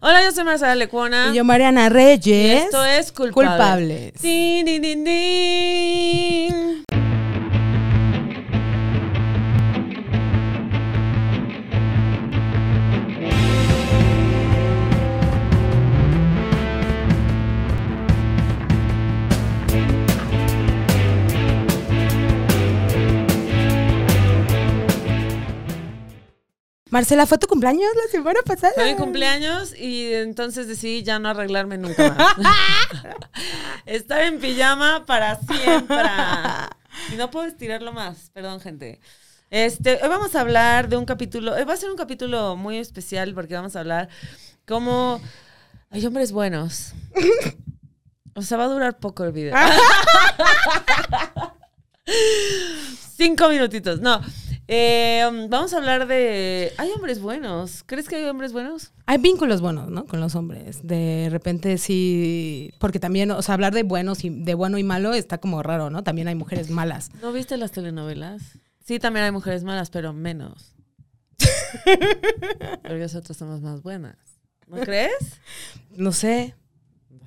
Hola, yo soy Marcela Lecuona. Y yo, Mariana Reyes. Y esto es Culpable. Culpables. Din, din, din, Marcela, ¿fue tu cumpleaños la semana pasada? Fue mi cumpleaños y entonces decidí ya no arreglarme nunca más. Estar en pijama para siempre. Y no puedo estirarlo más. Perdón, gente. Este, hoy vamos a hablar de un capítulo. eh, Va a ser un capítulo muy especial porque vamos a hablar cómo hay hombres buenos. O sea, va a durar poco el video. Cinco minutitos. No. Eh, vamos a hablar de. Hay hombres buenos. ¿Crees que hay hombres buenos? Hay vínculos buenos, ¿no? Con los hombres. De repente sí. Porque también, o sea, hablar de buenos y de bueno y malo está como raro, ¿no? También hay mujeres malas. ¿No viste las telenovelas? Sí, también hay mujeres malas, pero menos. Porque nosotros somos más buenas. ¿No crees? No sé.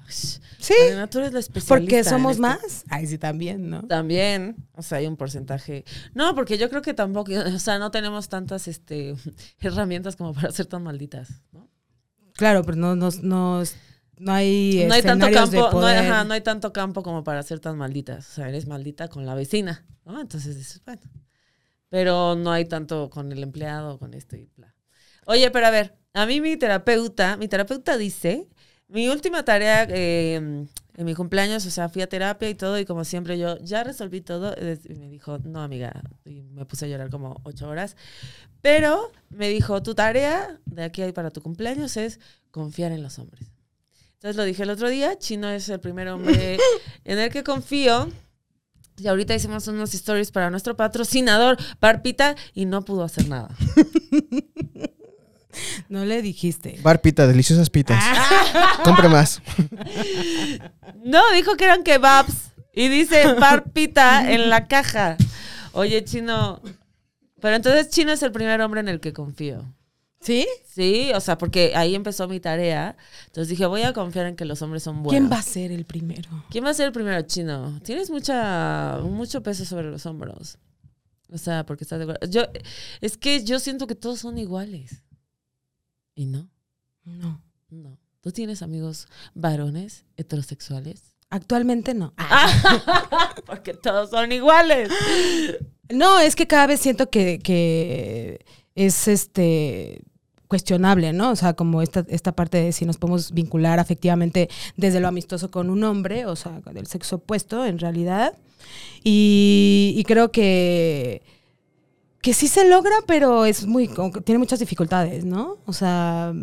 Sí. Mariana, tú eres la especialista. Porque somos más. Ay, sí, también, ¿no? También, o sea, hay un porcentaje. No, porque yo creo que tampoco, o sea, no tenemos tantas este, herramientas como para ser tan malditas, ¿no? Claro, pero no, no, no, no hay. No hay tanto campo, no hay, ajá, no hay tanto campo como para ser tan malditas. O sea, eres maldita con la vecina, ¿no? Entonces dices, bueno. Pero no hay tanto con el empleado, con esto y bla. Oye, pero a ver, a mí mi terapeuta, mi terapeuta dice, mi última tarea eh, en mi cumpleaños, o sea, fui a terapia y todo, y como siempre yo ya resolví todo, y me dijo, no, amiga, y me puse a llorar como ocho horas, pero me dijo, tu tarea de aquí para tu cumpleaños es confiar en los hombres. Entonces lo dije el otro día, Chino es el primer hombre en el que confío. Y ahorita hicimos unos stories para nuestro patrocinador, Parpita, y no pudo hacer nada. No le dijiste. Bar Pita, deliciosas pitas. Ah. Compre más. No, dijo que eran kebabs. Y dice Parpita en la caja. Oye, Chino. Pero entonces Chino es el primer hombre en el que confío. ¿Sí? Sí, o sea, porque ahí empezó mi tarea. Entonces dije, voy a confiar en que los hombres son buenos. ¿Quién va a ser el primero? ¿Quién va a ser el primero chino? Tienes mucha, mucho peso sobre los hombros. O sea, porque estás de acuerdo. Yo, es que yo siento que todos son iguales. Y no, No. no. ¿Tú tienes amigos varones heterosexuales? Actualmente no. porque todos son iguales. No, es que cada vez siento que, que es este cuestionable, ¿no? O sea, como esta, esta parte de si nos podemos vincular afectivamente desde lo amistoso con un hombre, o sea, del sexo opuesto, en realidad. Y, y creo que, que sí se logra, pero es muy, tiene muchas dificultades, ¿no? O sea,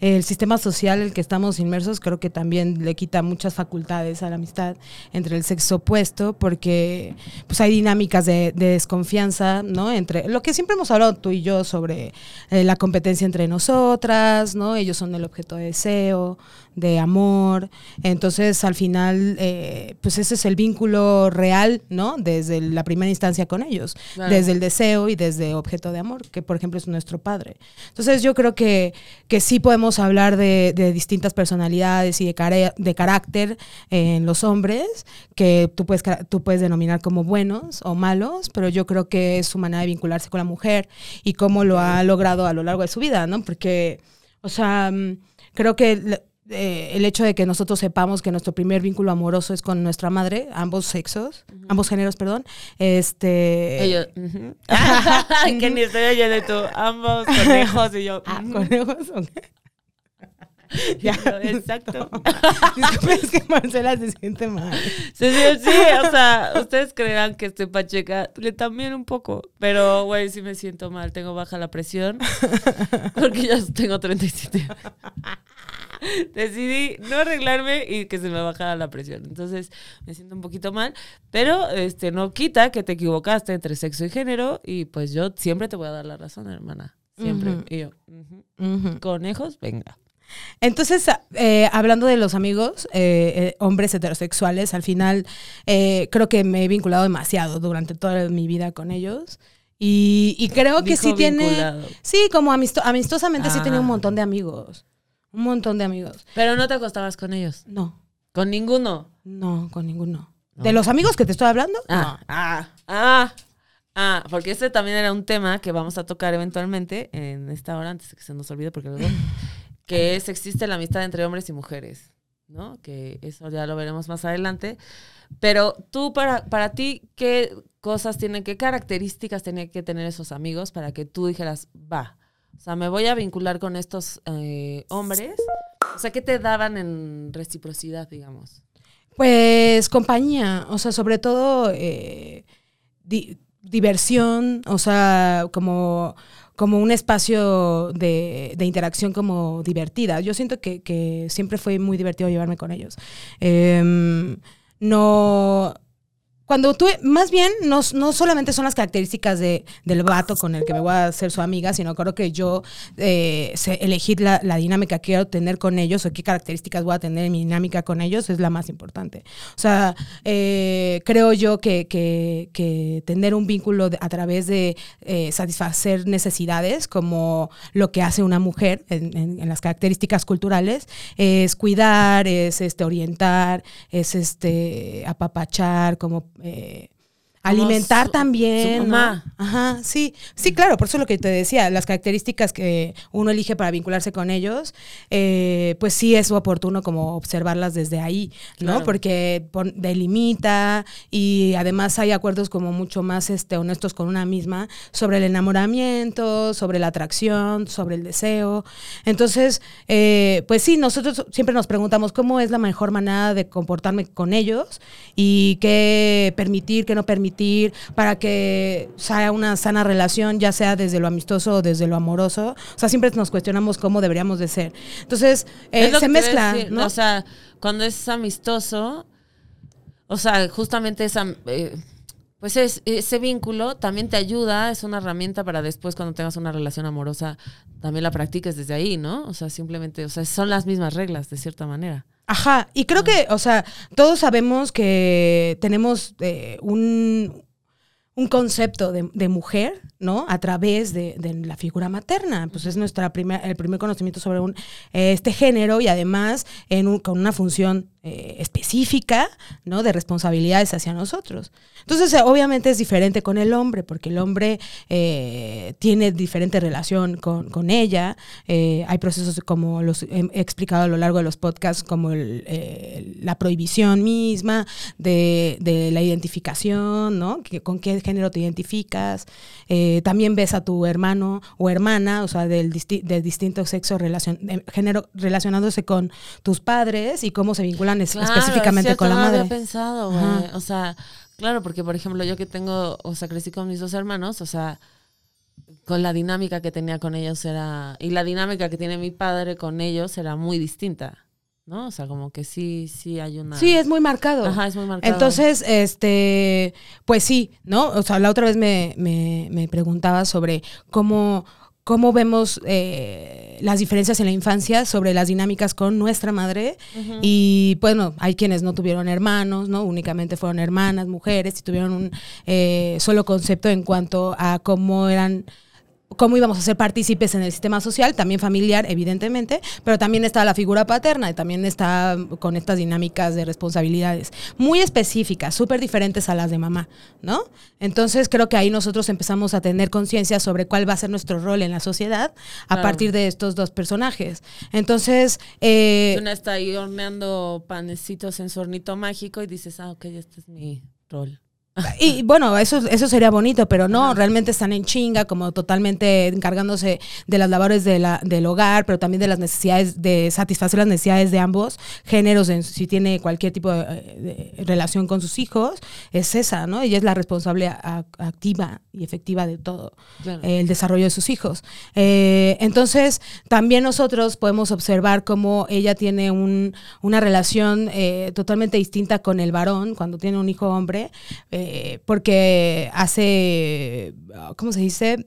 el sistema social en el que estamos inmersos creo que también le quita muchas facultades a la amistad entre el sexo opuesto porque pues hay dinámicas de, de desconfianza, ¿no? Entre lo que siempre hemos hablado tú y yo sobre eh, la competencia entre nosotras, ¿no? Ellos son el objeto de deseo, de amor. Entonces, al final, eh, pues ese es el vínculo real, ¿no? Desde la primera instancia con ellos, Claro. desde el deseo y desde objeto de amor, que por ejemplo es nuestro padre. Entonces, yo creo que, que sí podemos hablar de, de distintas personalidades y de, care- de carácter en los hombres, que tú puedes, tú puedes denominar como buenos o malos, pero yo creo que es su manera de vincularse con la mujer y cómo lo ha logrado a lo largo de su vida, ¿no? Porque, o sea, mm, creo que eh, el hecho de que nosotros sepamos que nuestro primer vínculo amoroso es con nuestra madre, ambos sexos, ambos géneros, perdón, este... Ellos. ujú. que ni estoy oyendo tú. Ambos conejos y yo. Ah, conejos, ok. Y yo, Exacto. Disculpe, es que Marcela se siente mal. Sí, sí, sí, o sea, ustedes creerán que estoy pacheca, le también un poco, pero güey, sí me siento mal, tengo baja la presión, porque ya tengo 37. Decidí no arreglarme y que se me bajara la presión, entonces me siento un poquito mal, pero este no quita que te equivocaste entre sexo y género y pues yo siempre te voy a dar la razón, hermana, siempre. Y yo, ujú. Ujú. conejos, venga. Entonces, eh, hablando de los amigos, eh, eh, hombres heterosexuales, al final creo que me he vinculado demasiado durante toda mi vida con ellos. Y, y creo que Dijo sí tiene... Sí, como amisto- amistosamente sí tenía un Ah. montón de amigos. Un montón de amigos. Pero no te acostabas con ellos. No, Con ninguno. no, con ninguno. No. ¿De los amigos que te estoy hablando? Ah, ah, ah, ah, porque este también era un tema que vamos a tocar eventualmente en esta hora, antes de que se nos olvide, porque luego, que es, existe la amistad entre hombres y mujeres, ¿no? Que eso ya lo veremos más adelante. Pero tú, para, para ti, ¿qué cosas tienen, qué características tienen que tener esos amigos para que tú dijeras, va, o sea, me voy a vincular con estos eh, hombres? O sea, ¿qué te daban en reciprocidad, digamos? Pues compañía, o sea, sobre todo eh, di- diversión, o sea, como, como un espacio de, de interacción como divertida. Yo siento que, que siempre fue muy divertido llevarme con ellos. Em, no... Cuando tú, más bien, no, no solamente son las características de, del vato con el que me voy a hacer su amiga, sino creo que yo eh, sé elegir la, dinámica que quiero tener con ellos o qué características voy a tener en mi dinámica con ellos es la más importante. O sea, eh, creo yo que, que- tener un vínculo a través de eh, satisfacer necesidades, como lo que hace una mujer en, en- en las características culturales, es cuidar, es este, orientar, es este, apapachar, como... eh, Como alimentar también. su ¿no? mamá. Ajá, sí, sí, claro, por eso lo que te decía, las características que uno elige para vincularse con ellos, eh, pues sí es oportuno como observarlas desde ahí, ¿no? Claro. Porque delimita y además hay acuerdos como mucho más este, honestos con una misma sobre el enamoramiento, sobre la atracción, sobre el deseo. Entonces, eh, pues sí, nosotros siempre nos preguntamos cómo es la mejor manera de comportarme con ellos y qué permitir, qué no permitir, para que sea una sana relación, ya sea desde lo amistoso o desde lo amoroso. O sea, siempre nos cuestionamos cómo deberíamos de ser. Entonces, eh, se mezcla. O sea, cuando es amistoso, o sea, justamente esa, eh, pues es, ese vínculo también te ayuda, es una herramienta para después cuando tengas una relación amorosa, también la practiques desde ahí, ¿no? O sea, simplemente, o sea, son las mismas reglas, de cierta manera. Ajá, y creo que, o sea, todos sabemos que tenemos eh, un, un concepto de, de mujer, ¿no? A través de, de la figura materna. Pues es nuestra primer, el primer conocimiento sobre un, eh, este género y además en un- con una función eh, específica, ¿no? De responsabilidades hacia nosotros. Entonces, eh, obviamente es diferente con el hombre, porque el hombre eh, tiene diferente relación con, con ella. Hay procesos como los he explicado a lo largo de los podcasts, como la prohibición misma de, de la identificación, ¿no? Con qué género te identificas. También ves a tu hermano o hermana, o sea, del disti- de distinto sexo, género, relacionándose con tus padres y cómo se vinculan es- Claro, específicamente es cierto, con la no madre. había pensado, güey. O sea, claro, porque por ejemplo, yo que tengo, o sea, crecí con mis dos hermanos, o sea, con la dinámica que tenía con ellos era, y la dinámica que tiene mi padre con ellos era muy distinta, ¿no? O sea, como que sí, sí hay una... Sí, es muy marcado. Ajá, es muy marcado. Entonces, este, pues sí, ¿no? O sea, la otra vez me, me, me preguntaba sobre cómo, cómo vemos eh, las diferencias en la infancia sobre las dinámicas con nuestra madre. Ujú. Y bueno, hay quienes no tuvieron hermanos, ¿no? Únicamente fueron hermanas, mujeres, y tuvieron un eh, solo concepto en cuanto a cómo eran cómo íbamos a ser partícipes en el sistema social, también familiar, evidentemente, pero también está la figura paterna y también está con estas dinámicas de responsabilidades muy específicas, súper diferentes a las de mamá, ¿no? Entonces creo que ahí nosotros empezamos a tener conciencia sobre cuál va a ser nuestro rol en la sociedad a Claro. partir de estos dos personajes. Entonces, eh, Una está ahí horneando panecitos en su hornito mágico y dices, ah, ok, este es mi rol. Y bueno, eso, eso sería bonito, pero no, realmente están en chinga, como totalmente encargándose de las labores de la, del hogar, pero también de las necesidades, de satisfacer las necesidades de ambos géneros, en, si tiene cualquier tipo de, de relación con sus hijos, es esa, ¿no? Ella es la responsable a- activa y efectiva de todo Claro. eh, el desarrollo de sus hijos. Eh, entonces, también nosotros podemos observar cómo ella tiene un- una relación eh, totalmente distinta con el varón cuando tiene un hijo hombre, eh, porque hace, ¿cómo se dice?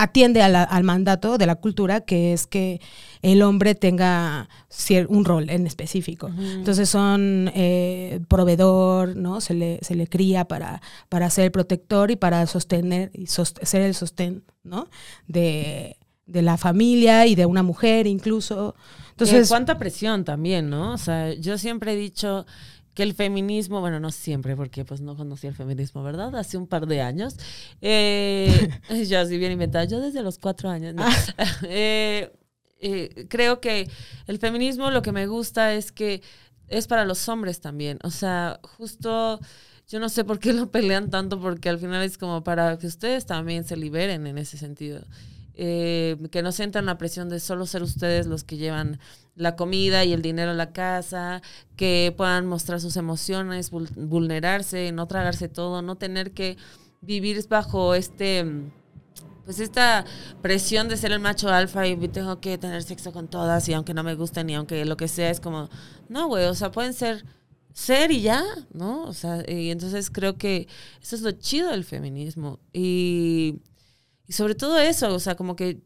atiende la- al mandato de la cultura, que es que el hombre tenga un rol en específico. Entonces son eh, proveedor, ¿no? Se le, se le cría para, para ser el protector y para sostener y ser el sostén, ¿no? De, de la familia y de una mujer incluso. Entonces, cuánta presión también, ¿no? O sea, yo siempre he dicho que el feminismo, bueno, no siempre, porque pues no conocí el feminismo, ¿verdad? Hace un par de años. Eh, yo así bien inventada, yo desde los cuatro años. ¿no? Eh, eh, creo que el feminismo lo que me gusta es que es para los hombres también. O sea, justo yo no sé por qué lo pelean tanto, porque al final es como para que ustedes también se liberen en ese sentido. Que no sientan la presión de solo ser ustedes los que llevan la comida y el dinero a la casa, que puedan mostrar sus emociones, vul- vulnerarse, no tragarse todo, no tener que vivir bajo este pues esta presión de ser el macho alfa y tengo que tener sexo con todas y aunque no me gusten y aunque lo que sea es como, no, güey, o sea, pueden ser ser y ya, ¿no? O sea, y entonces creo que eso es lo chido del feminismo. Y, y sobre todo eso, o sea, como que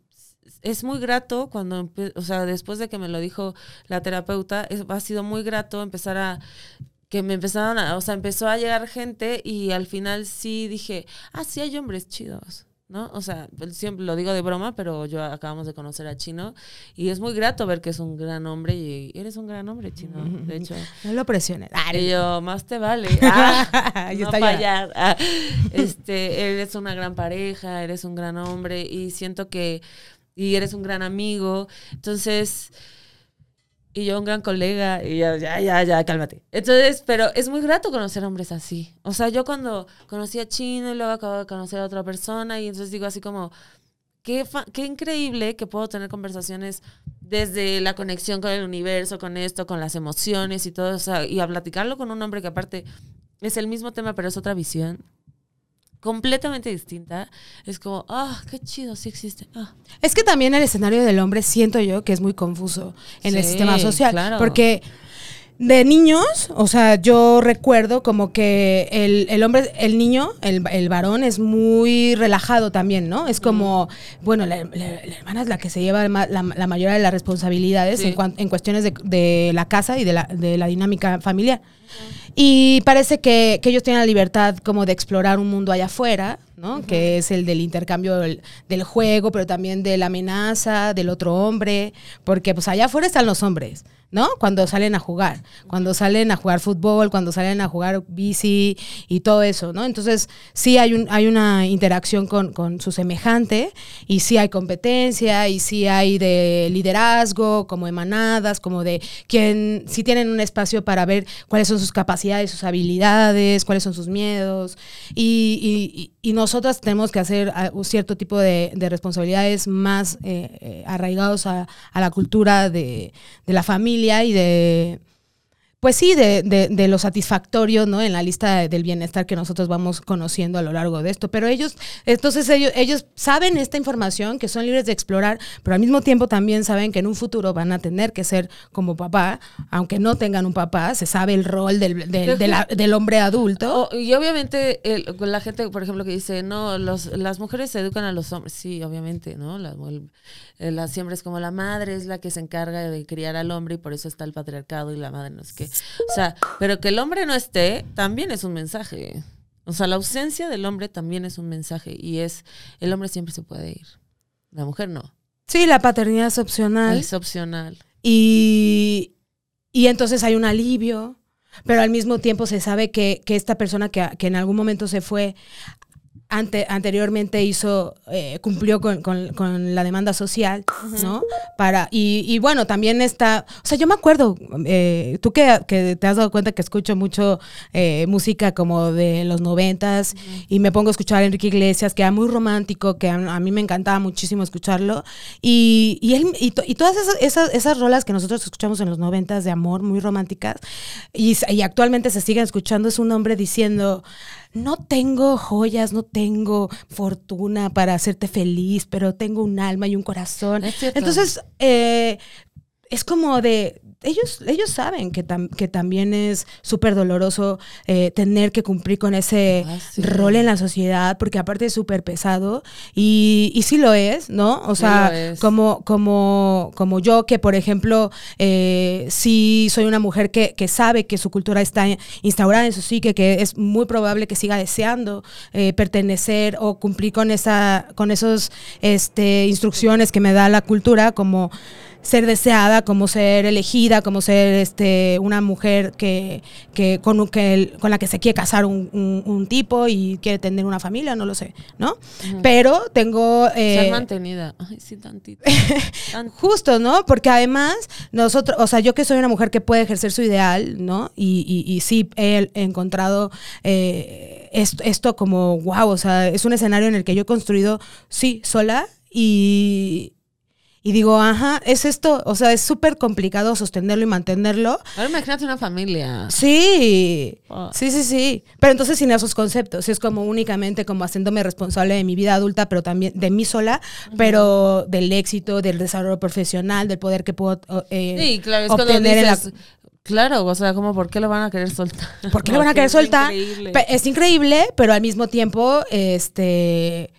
es muy grato cuando, o sea, después de que me lo dijo la terapeuta, es- ha sido muy grato empezar a que me empezaron a, o sea, empezó a llegar gente y al final sí dije, ah, sí hay hombres chidos, ¿no? O sea, pues, siempre lo digo de broma, pero yo acabamos de conocer a Chino y es muy grato ver que es un gran hombre y eres un gran hombre, Chino, de hecho. no lo presiones. Ah, Y yo, más te vale. Ah, no fallar. Ah, este, eres una gran pareja, eres un gran hombre y siento que y eres un gran amigo. Entonces, y yo un gran colega y ya, ya, ya, ya, cálmate. Entonces, pero es muy grato conocer hombres así. O sea, yo cuando conocí a Chino y luego acabo de conocer a otra persona y entonces digo así como, qué, qué increíble que puedo tener conversaciones desde la conexión con el universo, con esto, con las emociones y todo, o sea, y a platicarlo con un hombre que aparte es el mismo tema, pero es otra visión completamente distinta. Es como, ah, qué chido, sí existe. Ah. Es que también el escenario del hombre siento yo que es muy confuso en el sistema social. claro. Porque de niños, o sea, yo recuerdo como que el, el hombre, el niño, el, el varón es muy relajado también, ¿no? Es como, bueno, la, la- la hermana es la que se lleva la, la mayoría de las responsabilidades Sí. en, cuan- en cuestiones de, de la casa y de la, de la dinámica familiar. Y parece que, que ellos tienen la libertad como de explorar un mundo allá afuera, ¿no? Que es el del intercambio del, del juego, pero también de la amenaza del otro hombre, porque pues allá afuera están los hombres, ¿no? Cuando salen a jugar, cuando salen a jugar fútbol, cuando salen a jugar bici y todo eso, ¿no? Entonces sí hay, un, hay una interacción con, con su semejante y sí hay competencia y sí hay de liderazgo, como de manadas, como de quien sí tienen un espacio para ver cuáles son sus capacidades, sus habilidades, cuáles son sus miedos y, y- y- y nosotras tenemos que hacer ah, un cierto tipo de, de responsabilidades más eh, eh, arraigados a, a la cultura de la familia y de pues sí, de, de, de lo satisfactorio, ¿no? En la lista de- del bienestar que nosotros vamos conociendo a lo largo de esto. Pero ellos, entonces ellos, ellos saben esta información, que son libres de explorar, pero al mismo tiempo también saben que en un futuro van a tener que ser como papá, aunque no tengan un papá, se sabe el rol del, del, hombre adulto. Oh, y obviamente el- la gente, por ejemplo, que dice, no, los, las mujeres se educan a los hombres. Sí, obviamente, ¿no? La, el- la- siempre es como la madre es la que se encarga de criar al hombre y por eso está el patriarcado y la madre no es que. O sea, pero que el hombre no esté también es un mensaje. O sea, la ausencia del hombre también es un mensaje y es, el hombre siempre se puede ir. La mujer no. Sí, la paternidad es opcional. Es opcional. Y, y entonces hay un alivio, pero al mismo tiempo se sabe que, que esta persona que, que en algún momento se fue, ante, anteriormente hizo, eh, cumplió con, con- con la demanda social, ¿no? Para, y, y bueno, también está, o sea, yo me acuerdo, eh, tú que, que te has dado cuenta que escucho mucho eh, música como de los noventas y me pongo a escuchar a Enrique Iglesias, que era muy romántico, que a, a mí me encantaba muchísimo escucharlo, y, y, él, y, to- y todas esas, esas, esas rolas que nosotros escuchamos en los noventas de amor, muy románticas, y, y actualmente se siguen escuchando, es un hombre diciendo, no tengo joyas, no tengo fortuna para hacerte feliz, pero tengo un alma y un corazón. Entonces, eh, es como de, ellos, ellos saben que, que también es súper doloroso eh, tener que cumplir con ese ah, rol en la sociedad, porque aparte es súper pesado y, y sí lo es, ¿no? O sea, como, como, como yo que, por ejemplo, eh, sí soy una mujer que, que, sabe que su cultura está instaurada en su psique, que es muy probable que siga deseando eh, pertenecer o cumplir con, esa, con esos este, instrucciones que me da la cultura, como ser deseada, como ser elegida, como ser este, una mujer que, que, con, que con la que se quiere casar un, un, tipo y quiere tener una familia, no lo sé, ¿no? Pero tengo... Eh, ser mantenida. Ay, sí, tantito. Justo, ¿no? Porque además, nosotros, o sea, yo que soy una mujer que puede ejercer su ideal, ¿no? Y, y, y sí he encontrado eh, esto, esto como, wow, o sea, es un escenario en el que yo he construido, sí, sola y y digo, ajá, es esto, o sea, es súper complicado sostenerlo y mantenerlo. Ahora imagínate una familia. Sí, oh. sí, sí, sí. Pero entonces sin esos conceptos, es como únicamente como haciéndome responsable de mi vida adulta, pero también de mí sola, pero del éxito, del desarrollo profesional, del poder que puedo eh, sí, claro, es obtener en la... Claro, o sea, como por qué lo van a querer soltar. ¿Por qué lo van a querer soltar? Es increíble, pero al mismo tiempo, este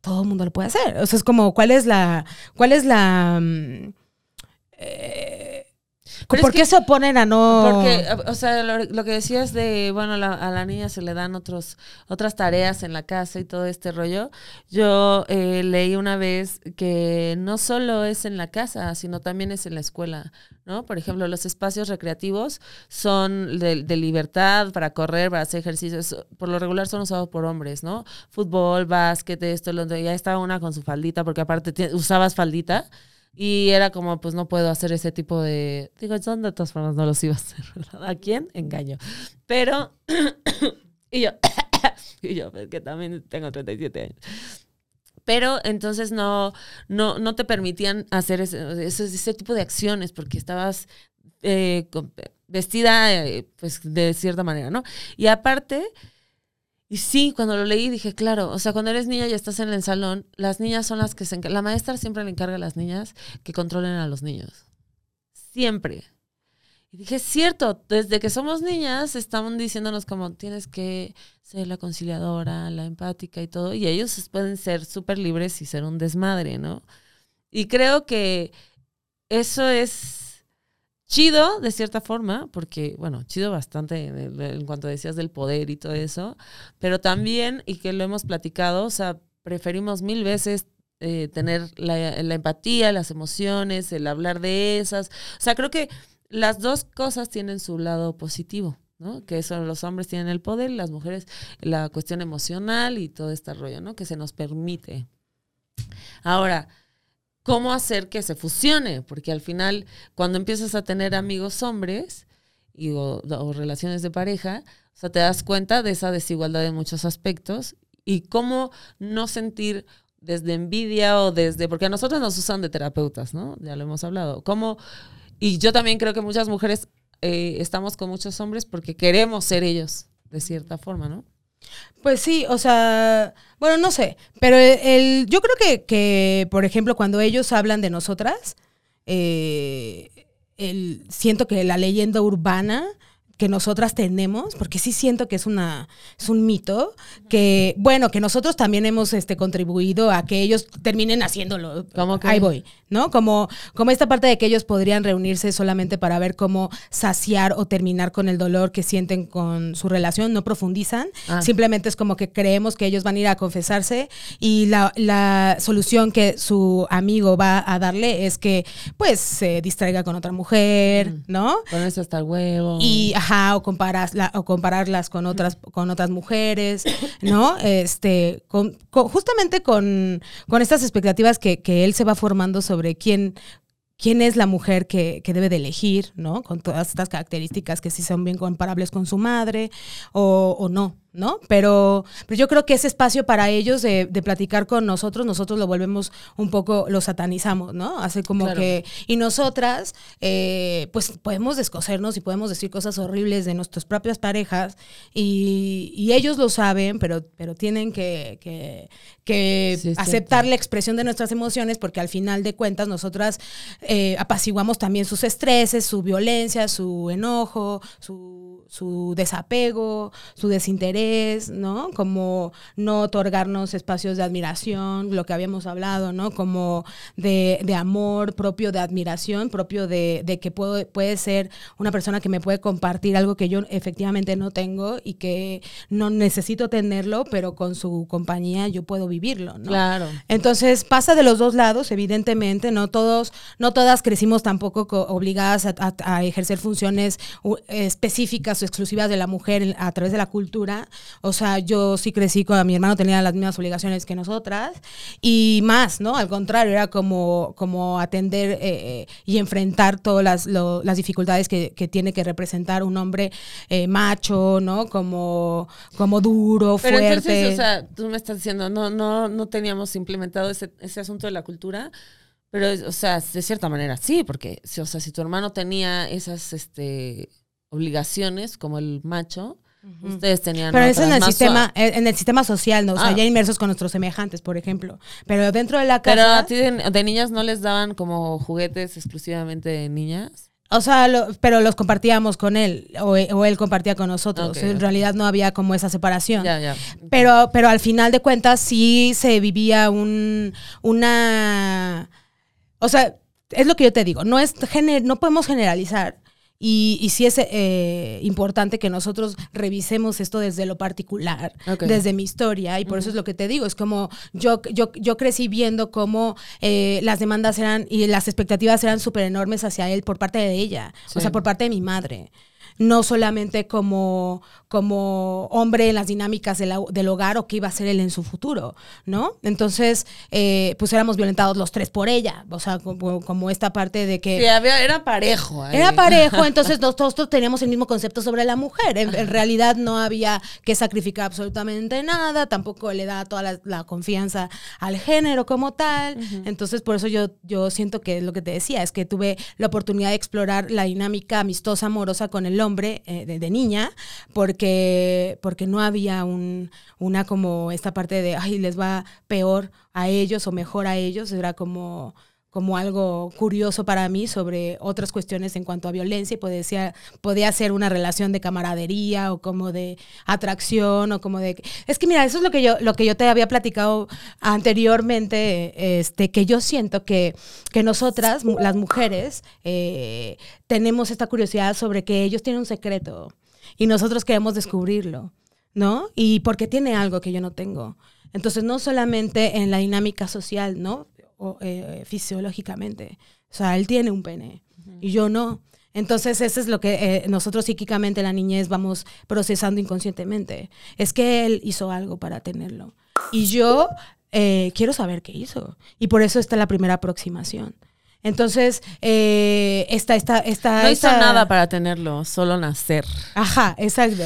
todo el mundo lo puede hacer. O sea, es como, ¿cuál es la, cuál es la, mm, eh, ¿Por qué se oponen a no...? Porque, o sea, lo, que decías de, bueno, a la niña se le dan otros, otras tareas en la casa y todo este rollo. Yo eh, leí una vez que no solo es en la casa, sino también es en la escuela, ¿no? Por ejemplo, los espacios recreativos son de, libertad para correr, para hacer ejercicios. Por lo regular son usados por hombres, ¿no? Fútbol, básquet, esto, lo Ya estaba una con su faldita, porque aparte usabas faldita. Y era como, pues no puedo hacer ese tipo de... Digo, son de todas formas no los iba a hacer, ¿verdad? ¿A quién? Engaño. Pero... y yo... y yo, que también tengo 37 años. Pero entonces no, no, no te permitían hacer ese, ese, tipo de acciones porque estabas eh, vestida eh, pues de cierta manera, ¿no? Y aparte y sí, cuando lo leí dije, claro, o sea, cuando eres niña y estás en el salón, las niñas son las que se la maestra siempre le encarga a las niñas que controlen a los niños. Siempre. Y dije, cierto, desde que somos niñas estaban diciéndonos como tienes que ser la conciliadora, la empática y todo, y ellos pueden ser súper libres y ser un desmadre, ¿no? Y creo que eso es chido de cierta forma, porque, bueno, chido bastante en, cuanto decías del poder y todo eso, pero también, y que lo hemos platicado, o sea, preferimos mil veces eh, tener la, empatía, las emociones, el hablar de esas. O sea, creo que las dos cosas tienen su lado positivo, ¿no? Que son los hombres tienen el poder, las mujeres la cuestión emocional y todo este rollo, ¿no? Que se nos permite. Ahora, cómo hacer que se fusione, porque al final cuando empiezas a tener amigos hombres y, o, relaciones de pareja, o sea, te das cuenta de esa desigualdad en muchos aspectos y cómo no sentir desde envidia o desde, porque a nosotros nos usan de terapeutas, ¿no? Ya lo hemos hablado. Cómo, y yo también creo que muchas mujeres eh, estamos con muchos hombres porque queremos ser ellos, de cierta forma, ¿no? Pues sí, o sea, bueno, no sé, pero el, yo creo que, que, por ejemplo, cuando ellos hablan de nosotras, eh, el, siento que la leyenda urbana que nosotras tenemos, porque sí siento que es una es un mito que bueno que nosotros también hemos este contribuido a que ellos terminen haciéndolo. ¿Cómo que? Ahí voy, ¿no? Como como esta parte de que ellos podrían reunirse solamente para ver cómo saciar o terminar con el dolor que sienten con su relación, no profundizan, ah. simplemente es como que creemos que ellos van a ir a confesarse y la, la solución que su amigo va a darle es que pues se distraiga con otra mujer, mm. ¿no? eso hasta el huevo. Y o, compararla, o compararlas con otras, con otras mujeres, ¿no? Este, justamente con, con, estas expectativas que, que, él se va formando sobre quién, quién es la mujer que, que, debe de elegir, ¿no? Con todas estas características que sí son bien comparables con su madre o, o no, ¿no? Pero, pero yo creo que ese espacio para ellos de, de platicar con nosotros, nosotros lo volvemos un poco, lo satanizamos, ¿no? Hace como Claro. que, y nosotras, eh, pues podemos descosernos y podemos decir cosas horribles de nuestras propias parejas y, y ellos lo saben, pero, pero tienen que, que, que Sí, es aceptar cierto. la expresión de nuestras emociones porque al final de cuentas nosotras eh, apaciguamos también sus estreses, su violencia, su enojo, su, su desapego, su desinterés, ¿no? Como no otorgarnos espacios de admiración, lo que habíamos hablado, ¿no? Como de, de amor propio, de admiración, propio de, de que puedo, puede ser una persona que me puede compartir algo que yo efectivamente no tengo y que no necesito tenerlo, pero con su compañía yo puedo vivirlo, ¿no? Claro. Entonces pasa de los dos lados, evidentemente, no todos, no todas crecimos tampoco co- obligadas a, a- a ejercer funciones específicas o exclusivas de la mujer a través de la cultura. O sea, yo sí crecí con mi hermano tenía las mismas obligaciones que nosotras y más, ¿no? Al contrario, era como, como atender eh, eh, y enfrentar todas las, lo- las dificultades que, que tiene que representar un hombre eh, macho, ¿no? Como, como duro, Pero fuerte. entonces, o sea, tú me estás diciendo, no, no, no teníamos implementado ese, ese asunto de la cultura, pero, o sea, de cierta manera sí, porque, o sea, si tu hermano tenía esas, este, obligaciones como el macho, ustedes tenían Pero eso en el sistema, en el sistema social, ¿no? O sea, Ah. ya inmersos con nuestros semejantes, por ejemplo. Pero dentro de la Pero casa. a ti de, de niñas no les daban como juguetes exclusivamente de niñas. O sea, lo- pero los compartíamos con él, o, e- o él compartía con nosotros. En realidad no había como esa separación. Ya, ya. Pero, pero al final de cuentas sí se vivía un, una... O sea, es lo que yo te digo, no, es gener- no podemos generalizar. Y, y sí es eh, importante que nosotros revisemos esto desde lo particular, desde mi historia, y por eso es lo que te digo, es como yo, yo, yo crecí viendo cómo eh, las demandas eran y las expectativas eran súper enormes hacia él por parte de ella, Sí. o sea, por parte de mi madre no solamente como, como hombre en las dinámicas de la- del hogar o qué iba a ser él en su futuro, ¿no? Entonces, eh, pues éramos violentados los tres por ella, o sea, como, como esta parte de que... Sí, había, era parejo. ahí. Era parejo, entonces nosotros teníamos el mismo concepto sobre la mujer. En, en realidad no había que sacrificar absolutamente nada, tampoco le da toda la, la confianza al género como tal. Entonces, por eso yo, yo siento que lo que te decía es que tuve la oportunidad de explorar la dinámica amistosa, amorosa con el hombre eh, de, de niña, porque, porque no había un, una como esta parte de, ay, les va peor a ellos o mejor a ellos. Era como como algo curioso para mí sobre otras cuestiones en cuanto a violencia y podía ser, podía ser una relación de camaradería o como de atracción o como de es que mira eso es lo que yo lo que yo te había platicado anteriormente este que yo siento que que nosotras las mujeres eh, tenemos esta curiosidad sobre que ellos tienen un secreto y nosotros queremos descubrirlo ¿no? Y porque tiene algo que yo no tengo. Entonces, no solamente en la dinámica social, ¿no? O, eh, fisiológicamente. O sea, él tiene un pene y yo no. Entonces, eso es lo que eh, nosotros psíquicamente, la niñez, vamos procesando inconscientemente. Es que él hizo algo para tenerlo. Y yo eh, quiero saber qué hizo. Y por eso está la primera aproximación. Entonces, eh, esta, esta, esta, No hizo nada para tenerlo, solo nacer. Ajá, exacto.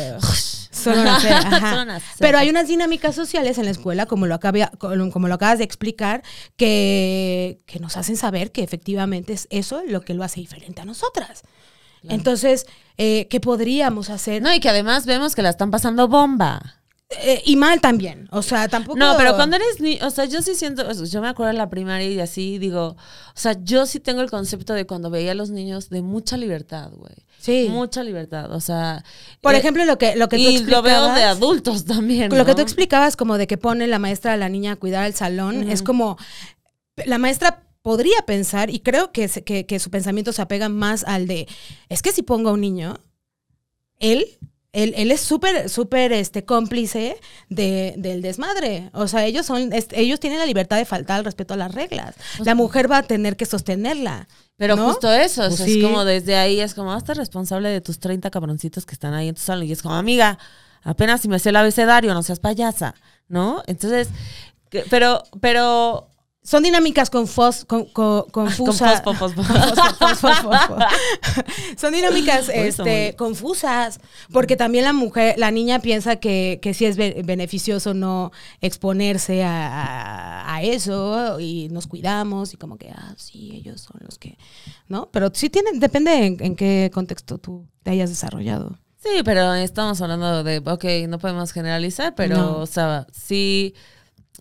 Solo nacer, ajá. Solo nacer. Pero hay unas dinámicas sociales en la escuela, como lo, acabia- como lo acabas de explicar, que, que nos hacen saber que efectivamente es eso lo que lo hace diferente a nosotras. Entonces, eh, ¿qué podríamos hacer? No, y que además vemos que la están pasando bomba. Eh, y mal también. O sea, tampoco. No, pero cuando eres ni, o sea, yo sí siento, yo me acuerdo en la primaria y así digo, o sea, yo sí tengo el concepto de cuando veía a los niños de mucha libertad, güey. Sí. Mucha libertad, o sea. Por eh, ejemplo, lo que, lo que tú y lo veo de explicabas- adultos también. Lo que tú explicabas como de que pone la maestra a la niña a cuidar el salón, es como la maestra podría pensar, y creo que, que su pensamiento se apega más al de, es que si pongo a un niño, él, él, él es súper, súper este, cómplice de, del desmadre. O sea, ellos, son, es- ellos tienen la libertad de faltar al respeto a las reglas. La mujer va a tener que sostenerla. Pero ¿no? justo eso, o Pues sea, sí. es como desde ahí, es como, hazte responsable de tus 30 cabroncitos que están ahí en tu salón. Y es como, amiga, apenas si me sé el abecedario, no seas payasa, ¿no? Entonces, que- pero, pero son dinámicas con- con- confusas. Con. Son dinámicas este, muy- confusas, porque también la mujer, la niña piensa que, que sí es be- beneficioso no exponerse a, a- a eso y nos cuidamos y como que, ah, sí, ellos son los que, ¿no? Pero sí tienen, depende en, en qué contexto tú te hayas desarrollado. Sí, pero estamos hablando de, ok, no podemos generalizar, pero, No. o sea, sí,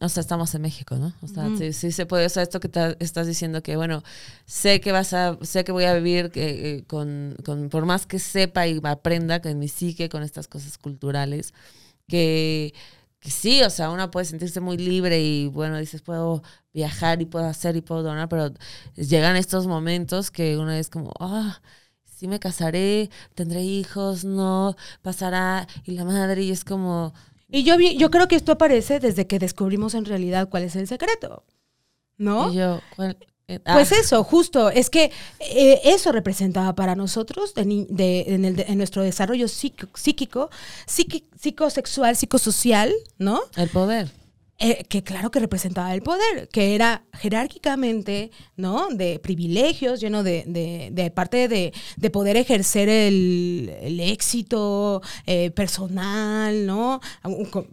o sea, estamos en México, ¿no? O sea, sí, sí se puede, o sea, esto que ta- estás diciendo que, bueno, sé que vas a, sé que voy a vivir que, eh, con, con, por más que sepa y aprenda que en mi psique con estas cosas culturales, que, que sí, o sea, uno puede sentirse muy libre y, bueno, dices, puedo viajar y puedo hacer y puedo donar, pero llegan estos momentos que uno es como, ah, sí me casaré, tendré hijos, no, pasará, y la madre, y es como, Y yo, vi- yo creo que esto aparece desde que descubrimos en realidad cuál es el secreto, ¿no? y yo, ¿cuál? Eh, ah, Pues eso, justo, es que eh, eso representaba para nosotros de de- en, el de- en nuestro desarrollo psíquico, psiqui- psicosexual, psicosocial, ¿no? el poder. Eh, que claro que representaba el poder, que era jerárquicamente, ¿no? De privilegios, lleno de, de- de parte de, de poder ejercer el, el éxito eh, personal, ¿no?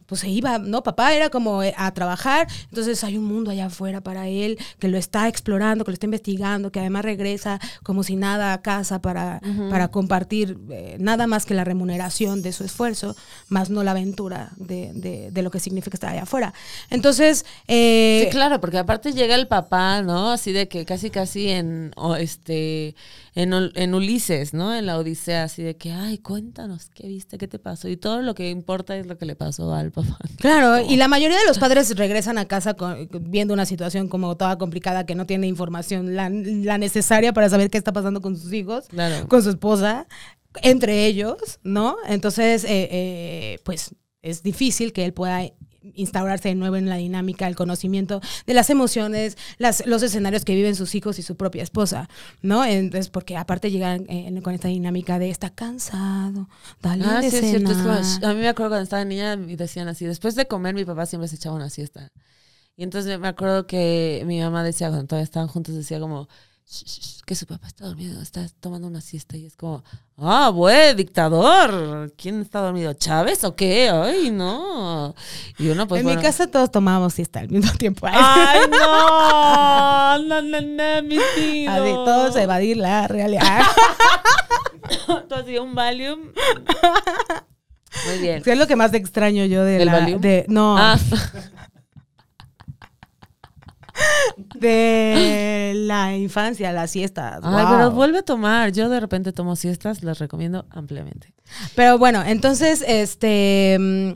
Pues se iba, ¿no? Papá era como eh, a trabajar, entonces hay un mundo allá afuera para él que lo está explorando, que lo está investigando, que además regresa como si nada a casa para, para compartir eh, nada más que la remuneración de su esfuerzo, más no la aventura de, de- de lo que significa estar allá afuera. Entonces, eh, Sí, claro, porque aparte llega el papá, ¿no? Así de que casi casi en este en, en Ulises, ¿no? En la Odisea, así de que, ay, cuéntanos, ¿qué viste? ¿Qué te pasó? Y todo lo que importa es lo que le pasó al papá. Claro, y la mayoría de los padres regresan a casa con- viendo una situación como toda complicada que no tiene información la, la necesaria para saber qué está pasando con sus hijos, Claro. con su esposa, entre ellos, ¿no? Entonces, eh, eh, pues es difícil que él pueda instaurarse de nuevo en la dinámica, el conocimiento de las emociones, las, los escenarios que viven sus hijos y su propia esposa, ¿no? Entonces, porque aparte llegan eh, con esta dinámica de está cansado, dale Ah, de sí, es cierto. es como- cenar". a mí me acuerdo cuando estaba niña y decían así, después de comer mi papá siempre se echaba una siesta. Y entonces me acuerdo que mi mamá decía, cuando todavía estaban juntos, decía como, "Shh, shh, shh, que su papá está dormido, está tomando una siesta. Y es como, ah, güey, dictador. ¿Quién está dormido? ¿Chávez o qué? Ay, no. Y uno pues en bueno, mi casa todos tomábamos siesta al mismo tiempo. Ay, no, no, no, no, mi tío. Así, todos evadir la realidad. Tú hacías un Valium. Muy bien. ¿Qué es lo que más extraño yo de ¿Del la... Valium? De, no, Ah, de la infancia, las siestas. Ay, wow. pero vuelve a tomar. Yo de repente tomo siestas, las recomiendo ampliamente. Pero bueno, entonces, este... mm,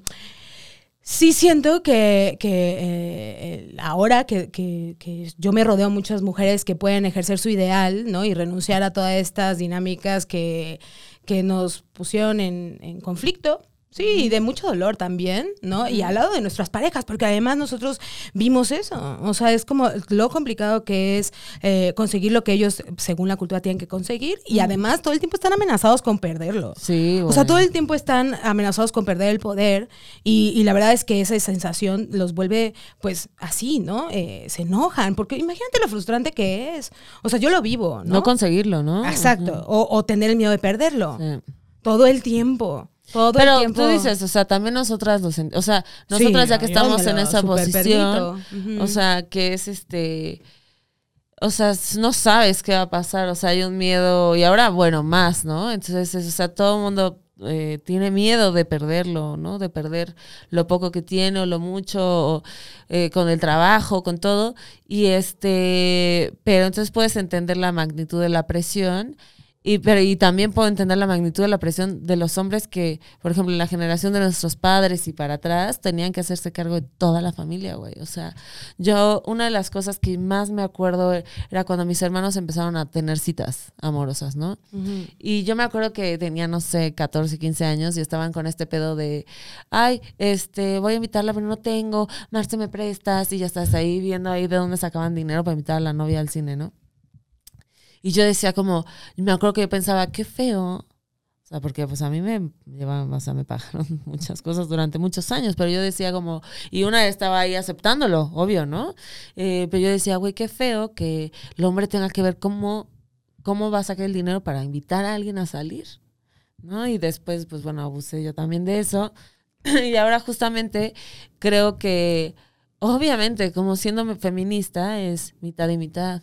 Sí siento que, que, eh, el- ahora que, que- que yo me rodeo muchas mujeres que pueden ejercer su ideal, ¿no? Y renunciar a todas estas dinámicas que, que nos pusieron en, en conflicto. Sí, y de mucho dolor también, ¿no? Y al lado de nuestras parejas, porque además nosotros vimos eso. O sea, es como lo complicado que es eh, conseguir lo que ellos, según la cultura, tienen que conseguir. Y además todo el tiempo están amenazados con perderlo. Sí, O sea, todo el tiempo están amenazados con perder el poder y, y la verdad es que esa sensación los vuelve pues así, ¿no? Eh, se enojan, porque imagínate lo frustrante que es. O sea, yo lo vivo, ¿no? No conseguirlo, ¿no? Exacto, o, o tener el miedo de perderlo. Sí. Todo el tiempo. Todo Pero el tiempo. tú dices, o sea, también nosotras lo sent- o sea, nosotras Sí, ya que estamos en esa posición, o sea, que es este, o sea, no sabes qué va a pasar, o sea, hay un miedo, y ahora, bueno, más, ¿no? Entonces, es- o sea, todo el mundo eh, tiene miedo de perderlo, ¿no? De perder lo poco que tiene o lo mucho, o, eh, con el trabajo, con todo, y este, pero entonces puedes entender la magnitud de la presión. Y, pero, y también puedo entender la magnitud de la presión de los hombres que, por ejemplo, en la generación de nuestros padres y para atrás, tenían que hacerse cargo de toda la familia, güey. O sea, yo, una de las cosas que más me acuerdo era cuando mis hermanos empezaron a tener citas amorosas, ¿no? Y yo me acuerdo que tenía, no sé, 14, 15 años y estaban con este pedo de, ay, este, voy a invitarla, pero no tengo, Marce, me prestas, y ya estás ahí viendo ahí de dónde sacaban dinero para invitar a la novia al cine, ¿no? Y yo decía como, me acuerdo que yo pensaba, qué feo. O sea, porque pues a mí me llevaban, o sea, me pagaron muchas cosas durante muchos años, pero yo decía como, y una estaba ahí aceptándolo, obvio, ¿no? Eh, pero yo decía, güey, qué feo que el hombre tenga que ver cómo, cómo va a sacar el dinero para invitar a alguien a salir, ¿no? Y después, pues bueno, abusé yo también de eso. y ahora justamente creo que, obviamente, como siendo feminista, es mitad y mitad.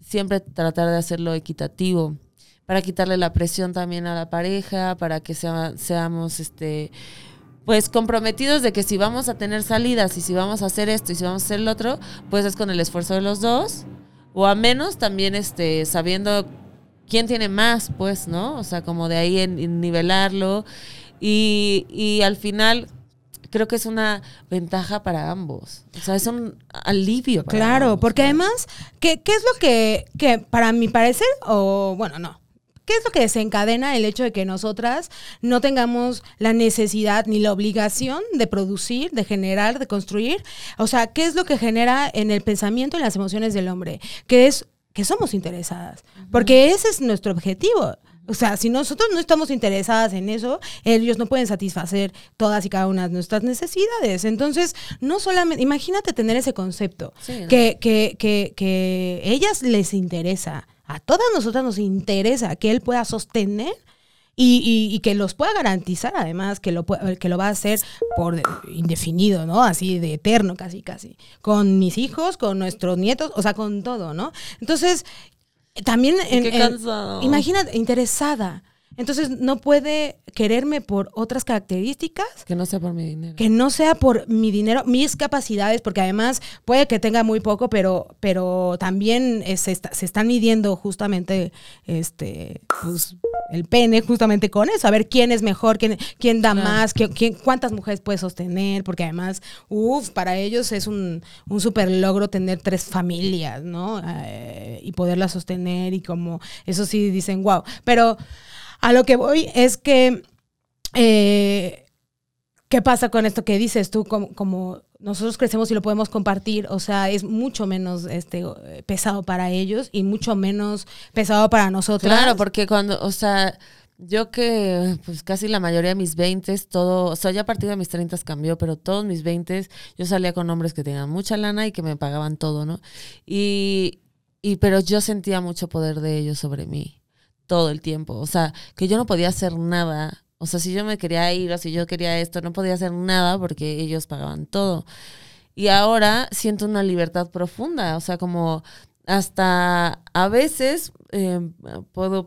Siempre tratar de hacerlo equitativo para quitarle la presión también a la pareja, para que seamos este pues comprometidos de que si vamos a tener salidas y si vamos a hacer esto y si vamos a hacer el otro, pues es con el esfuerzo de los dos o a menos también este sabiendo quién tiene más, pues, ¿no? O sea, como de ahí en, nivelarlo y, y al final creo que es una ventaja para ambos. O sea, es un alivio. Para claro, porque además, ¿qué, ¿qué, es lo que, que, para mi parecer, o bueno, no, ¿Qué es lo que desencadena el hecho de que nosotras no tengamos la necesidad ni la obligación de producir, de generar, de construir? O sea, ¿qué es lo que genera en el pensamiento y las emociones del hombre? Que es que somos interesadas, porque ese es nuestro objetivo. O sea, si nosotros no estamos interesadas en eso, ellos no pueden satisfacer todas y cada una de nuestras necesidades. Entonces, no solamente, imagínate tener ese concepto, que, que, que, que ellas les interesa a todas nosotras nos interesa que él pueda sostener y, que los pueda garantizar, además, que lo, que lo va a hacer por indefinido, ¿no? Así de eterno, casi, casi. Con mis hijos, con nuestros nietos, o sea, con todo, ¿no? Entonces, también... imagínate, interesada. Entonces no puede quererme por otras características. Que no sea por mi dinero. Que no sea por mi dinero, mis capacidades, porque además puede que tenga muy poco, pero, pero también se, están midiendo justamente este, pues, el pene justamente con eso, a ver quién es mejor, quién, quién da más, quién, cuántas mujeres puede sostener, porque además, uff, para ellos es un, un super logro tener tres familias, ¿no? Eh, y poderlas sostener y como, eso sí dicen, wow, pero... A lo que voy es que, eh, ¿qué pasa con esto que dices tú? Como, nosotros crecemos y lo podemos compartir, o sea, es mucho menos este, pesado para ellos y mucho menos pesado para nosotros. Claro, porque cuando, o sea, yo que pues casi la mayoría de mis 20 todo, o sea, ya a partir de mis 30 cambió, pero todos mis 20 yo salía con hombres que tenían mucha lana y que me pagaban todo, ¿no? Y, y pero yo sentía mucho poder de ellos sobre mí todo el tiempo. O sea, que yo no podía hacer nada. O sea, si yo me quería ir o si yo quería esto, no podía hacer nada porque ellos pagaban todo. Y ahora siento una libertad profunda. O sea, como hasta a veces, em, puedo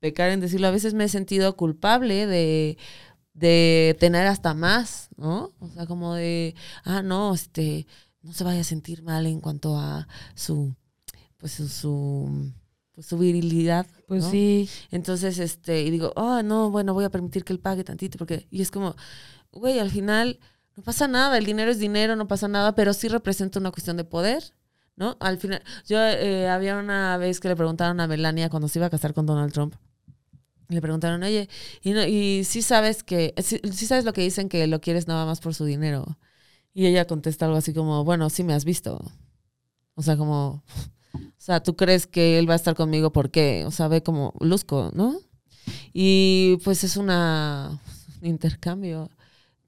pecar en decirlo, a veces me he sentido culpable de, de tener hasta más, ¿no? O sea, como de, ah, no, este, no se vaya a sentir mal en cuanto a su, pues su pues, su virilidad. Pues sí. Entonces, este, y digo, oh, no, bueno, voy a permitir que él pague tantito, porque, y es como, güey, al final no pasa nada, el dinero es dinero, no pasa nada, pero sí representa una cuestión de poder, ¿no? Al final, yo eh, había una vez que le preguntaron a Melania cuando se iba a casar con Donald Trump. Le preguntaron, oye, y, no, y sí sabes que, sí, sabes lo que dicen que lo quieres nada más por su dinero. Y ella contesta algo así como, bueno, sí me has visto. O sea, como, o sea, tú crees que él va a estar conmigo porque, o sea, ve como luzco, ¿no? Y pues es una, un intercambio.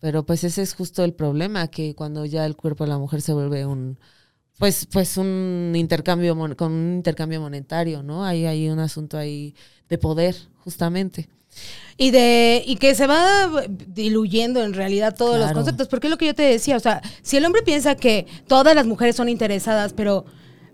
Pero pues ese es justo el problema, que cuando ya el cuerpo de la mujer se vuelve un, pues, pues un intercambio con un intercambio monetario, ¿no? Hay, hay un asunto ahí de poder, justamente. Y de y que se va diluyendo en realidad todos los conceptos, porque es lo que yo te decía, o sea, si el hombre piensa que todas las mujeres son interesadas, pero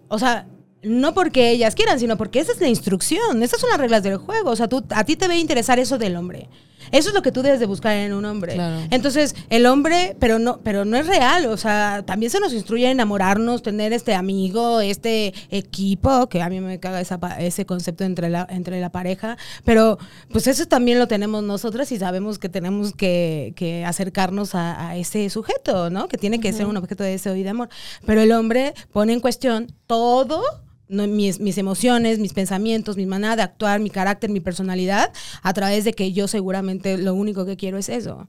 o sea, no porque ellas quieran, sino porque esa es la instrucción, esas son las reglas del juego. O sea, tú, a ti te debe interesar eso del hombre. Eso es lo que tú debes de buscar en un hombre. Entonces, el hombre, pero no, pero no es real. O sea, también se nos instruye a enamorarnos, tener este amigo, este equipo, que a mí me caga ese concepto entre la, entre la pareja. Pero, pues eso también lo tenemos nosotras y sabemos que tenemos que, que acercarnos a, ese sujeto, ¿no? Que tiene que ser un objeto de deseo y de amor. Pero el hombre pone en cuestión todo mis, mis, emociones, mis pensamientos, mi manera de actuar, mi carácter, mi personalidad, a través de que yo seguramente lo único que quiero es eso.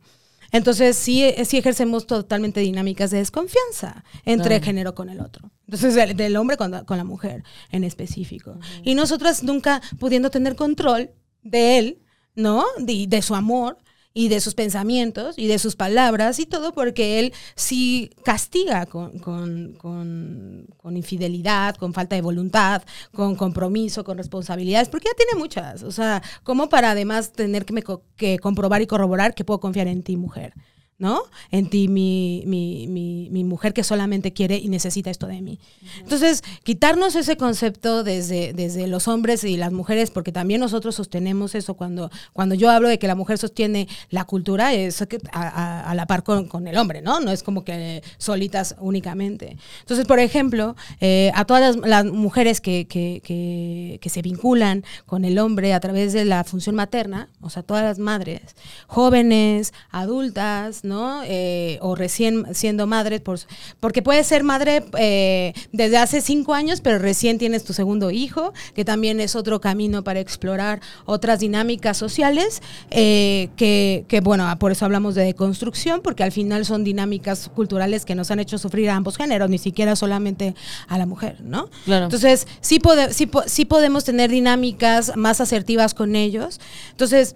Entonces sí, sí ejercemos totalmente dinámicas de desconfianza entre género con el otro. Entonces del, hombre con, la mujer en específico. Y nosotras nunca pudiendo tener control de él, ¿no? De, de su amor y de sus pensamientos y de sus palabras y todo porque él sí castiga con, con, con, infidelidad, con falta de voluntad, con compromiso, con responsabilidades, porque ya tiene muchas. O sea, como para además tener que, me, que comprobar y corroborar que puedo confiar en ti, mujer. ¿No? En ti, mi, mi, mi, mi, mujer que solamente quiere y necesita esto de mí. Entonces, quitarnos ese concepto desde, desde los hombres y las mujeres, porque también nosotros sostenemos eso cuando, cuando yo hablo de que la mujer sostiene la cultura, es a, a, la par con, con, el hombre, ¿no? No es como que solitas únicamente. Entonces, por ejemplo, eh, a todas las, las mujeres que, que, que, que se vinculan con el hombre a través de la función materna, o sea, todas las madres, jóvenes, adultas, ¿no? Eh, o recién siendo madre, por, porque puedes ser madre eh, desde hace cinco años, pero recién tienes tu segundo hijo, que también es otro camino para explorar otras dinámicas sociales, eh, que, que, bueno, por eso hablamos de deconstrucción, porque al final son dinámicas culturales que nos han hecho sufrir a ambos géneros, ni siquiera solamente a la mujer, ¿no? Claro. Entonces, sí, pode, sí, sí podemos tener dinámicas más asertivas con ellos. Entonces,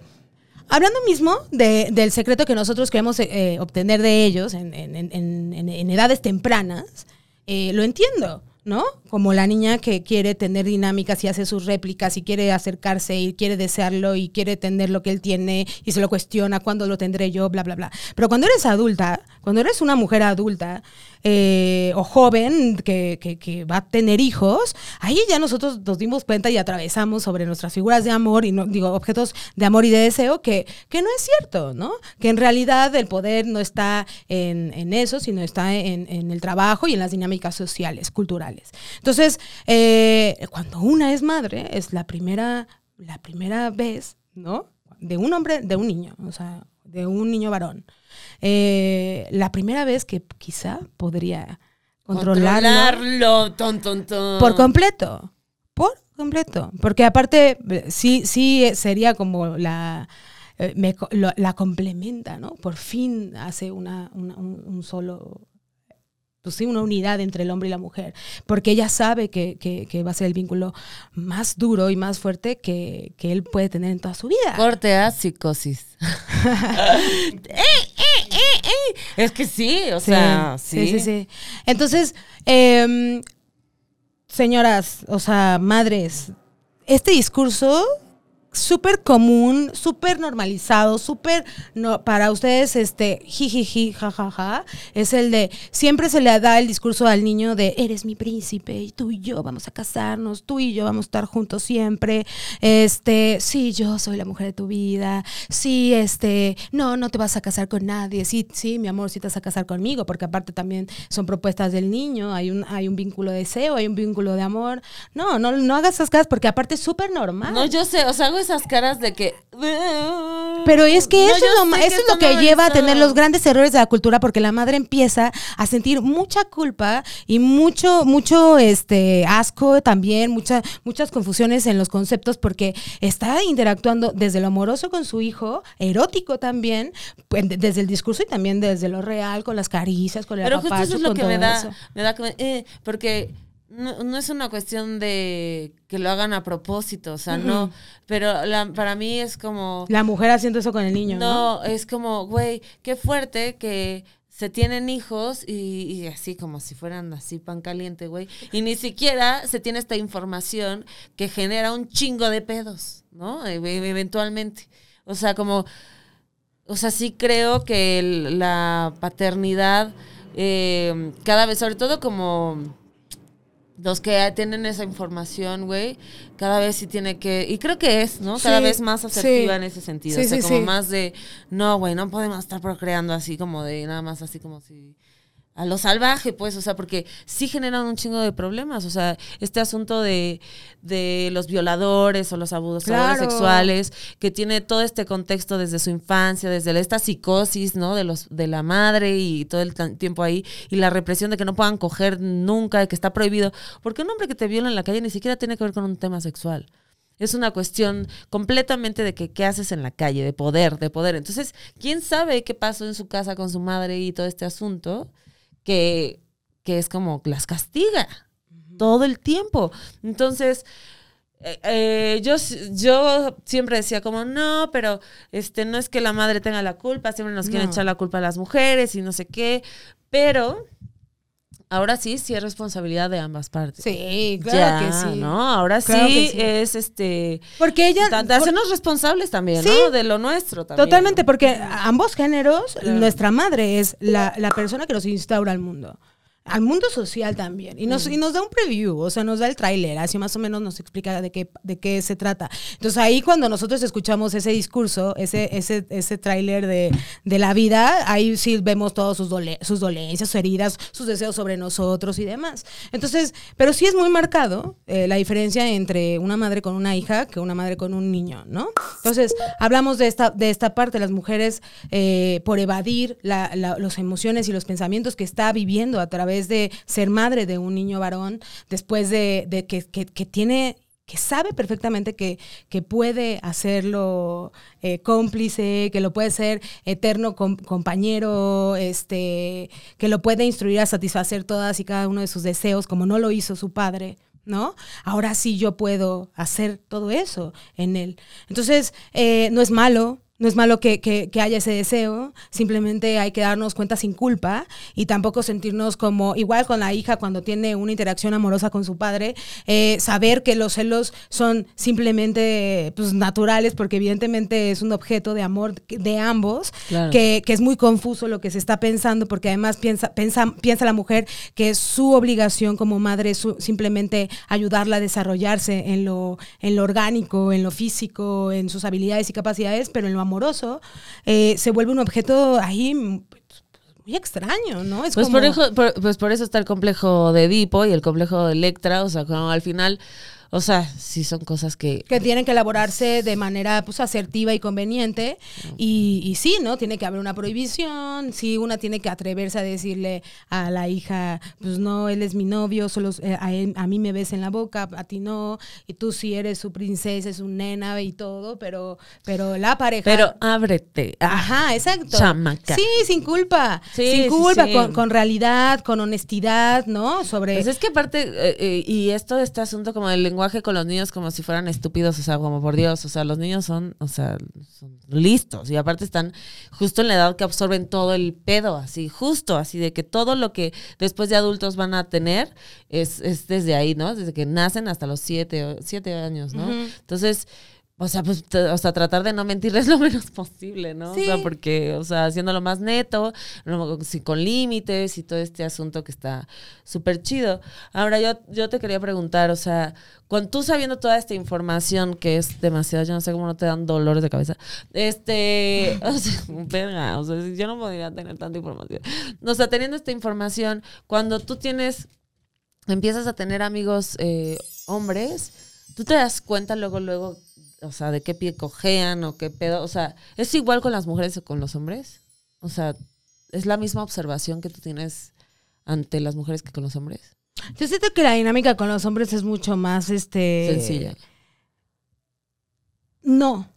Hablando mismo de, del secreto que nosotros queremos eh, obtener de ellos en, en, en, en edades tempranas, eh, lo entiendo. ¿no? Como la niña que quiere tener dinámicas y hace sus réplicas y quiere acercarse y quiere desearlo y quiere tener lo que él tiene y se lo cuestiona cuándo lo tendré yo, bla, bla, bla. Pero cuando eres adulta, cuando eres una mujer adulta eh, o joven que, que, va a tener hijos, ahí ya nosotros nos dimos cuenta y atravesamos sobre nuestras figuras de amor y no digo objetos de amor y de deseo que, que no es cierto, ¿no? Que en realidad el poder no está en, en eso, sino está en, en el trabajo y en las dinámicas sociales, culturales. Entonces, eh, cuando una es madre, es la primera, la primera vez, ¿no? De un hombre, de un niño, o sea, de un niño varón. Eh, la primera vez que quizá podría controlarlo, controlarlo ton, ton, ton. por completo. Por completo. Porque aparte, sí, sí sería como la. Me, lo, la complementa, ¿no? Por fin hace una, una un, un solo pues sí, una unidad entre el hombre y la mujer, porque ella sabe que, que, que va a ser el vínculo más duro y más fuerte que, que, él puede tener en toda su vida. Corte a psicosis. ¡Eh, eh, eh, es que sí, o sí, sea, sí. Sí, sí, sí. Entonces, eh, señoras, o sea, madres, este discurso súper común, súper normalizado, súper no, para ustedes este jijiji jajaja es el de siempre se le da el discurso al niño de eres mi príncipe y tú y yo vamos a casarnos, tú y yo vamos a estar juntos siempre. Este, sí, yo soy la mujer de tu vida. Sí, este, no, no te vas a casar con nadie. Sí, sí, mi amor, sí te vas a casar conmigo, porque aparte también son propuestas del niño, hay un hay un vínculo de deseo, hay un vínculo de amor. No, no no hagas esas cosas porque aparte es súper normal. No, yo sé, o sea, esas caras de que. Pero es que eso, no, es, lo, eso es lo que lleva a tener los grandes errores de la cultura, porque la madre empieza a sentir mucha culpa y mucho, mucho este asco también, mucha, muchas confusiones en los conceptos, porque está interactuando desde lo amoroso con su hijo, erótico también, desde el discurso y también desde lo real, con las caricias, con el Pero justo eso es lo que me da, eso. me da, como, eh, porque no, no, es una cuestión de que lo hagan a propósito, o sea, uh -huh. no, pero la, para mí es como... La mujer haciendo eso con el niño, ¿no? No, es como, güey, qué fuerte que se tienen hijos y, y, así como si fueran así pan caliente, güey, y ni siquiera se tiene esta información que genera un chingo de pedos, ¿no? E eventualmente. O sea, como, o sea, sí creo que el, la paternidad eh, cada vez, sobre todo como los que tienen esa información, güey, cada vez sí tiene que, y creo que es, ¿no? Cada Sí, vez más asertiva sí. en ese sentido. Sí, o sea, sí, como más de, no, güey, no podemos estar procreando así como de, nada más así como si a lo salvaje, pues, o sea, porque sí generan un chingo de problemas, o sea, este asunto de, de los violadores o los abusadores Claro. sexuales, que tiene todo este contexto desde su infancia, desde esta psicosis, ¿no? De los de la madre y todo el tiempo ahí, y la represión de que no puedan coger nunca, de que está prohibido, porque un hombre que te viola en la calle ni siquiera tiene que ver con un tema sexual. Es una cuestión completamente de que qué haces en la calle, de poder, de poder. Entonces, ¿quién sabe qué pasó en su casa con su madre y todo este asunto? Que, que es como las castiga todo el tiempo. Entonces, eh, eh, yo, yo siempre decía como, no, pero este no es que la madre tenga la culpa, siempre nos quieren No. echar la culpa a las mujeres y no sé qué, pero ahora sí, sí es responsabilidad de ambas partes. Sí, claro Ya, que sí. ¿no? Ahora Claro sí, es este Porque ella... de hacernos responsables también, Sí. ¿no? De lo nuestro también. Totalmente, porque ambos géneros, Claro. nuestra madre es la, la persona que nos instaura al mundo. Al mundo social también. Y nos, y nos da un preview, o sea, nos da el tráiler, así más o menos nos explica de qué, de qué se trata. Entonces ahí cuando nosotros escuchamos ese discurso, ese, ese, ese tráiler de, de la vida, ahí sí vemos todas sus, dole- sus dolencias, sus heridas, sus deseos sobre nosotros y demás. Entonces, pero sí es muy marcado eh, la diferencia entre una madre con una hija que una madre con un niño, ¿no? Entonces, hablamos de esta, de esta parte, las mujeres eh, por evadir la, la- emociones y los pensamientos que está viviendo a través de ser madre de un niño varón, después de, que, que- tiene que sabe perfectamente que, que puede hacerlo eh, cómplice, que lo puede ser eterno com- compañero, este, que lo puede instruir a satisfacer todas y cada uno de sus deseos, como no lo hizo su padre. ¿No? Ahora sí yo puedo hacer todo eso en él. Entonces, eh, no es malo, no es malo que, que- que haya ese deseo, simplemente hay que darnos cuenta sin culpa y tampoco sentirnos como, igual con la hija cuando tiene una interacción amorosa con su padre, eh, saber que los celos son simplemente pues, naturales porque evidentemente es un objeto de amor de ambos, Claro. que, que es muy confuso lo que se está pensando porque además piensa, piensa, piensa la mujer que es su obligación como madre es su- simplemente ayudarla a desarrollarse en lo, en lo orgánico, en lo físico, en sus habilidades y capacidades, pero en lo amoroso eh, se vuelve un objeto ahí pues, muy extraño, ¿no? Es Pues como- por, eso, por- pues por eso está el complejo de Edipo y el complejo de Electra, o sea, como al final, o sea, sí son cosas que... que tienen que elaborarse de manera pues asertiva y conveniente y, y sí, ¿no? Tiene que haber una prohibición, sí, una tiene que atreverse a decirle a la hija, pues no, él es mi novio, solo eh, a, él- a mí me ves en la boca, a ti no, y tú sí eres su princesa, es un nena y todo, pero, pero la pareja... Pero ábrete. Ajá, exacto. Chamaca. Sí, sin culpa. Sí, sin culpa, sí. Con, con realidad, con honestidad, ¿no? Sobre... Pues es que aparte, eh, eh, y esto de este asunto como del lenguaje con los niños como si fueran estúpidos, o sea, como por Dios, o sea, los niños son, o sea, son listos y aparte están justo en la edad que absorben todo el pedo, así, justo, así de que todo lo que después de adultos van a tener es, es desde ahí, ¿no? Desde que nacen hasta los siete, siete años, ¿no? Entonces... O sea, pues, o sea, tratar de no mentirles lo menos posible, ¿no? O sea, porque, o sea, haciéndolo más neto, no, sí, con límites y todo este asunto que está súper chido. Ahora, yo, yo te quería preguntar, o sea, con tú sabiendo toda esta información que es demasiado, yo no sé cómo no te dan dolores de cabeza, este, o sea, verga, o sea, yo no podría tener tanta información. O sea, teniendo esta información, cuando tú tienes, empiezas a tener amigos eh, hombres, tú te das cuenta luego, luego, o sea, de qué pie cojean o qué pedo, o sea, ¿es igual con las mujeres o con los hombres? O sea, ¿es la misma observación que tú tienes ante las mujeres que con los hombres? Yo siento que la dinámica con los hombres es mucho más, este... Sencilla. No,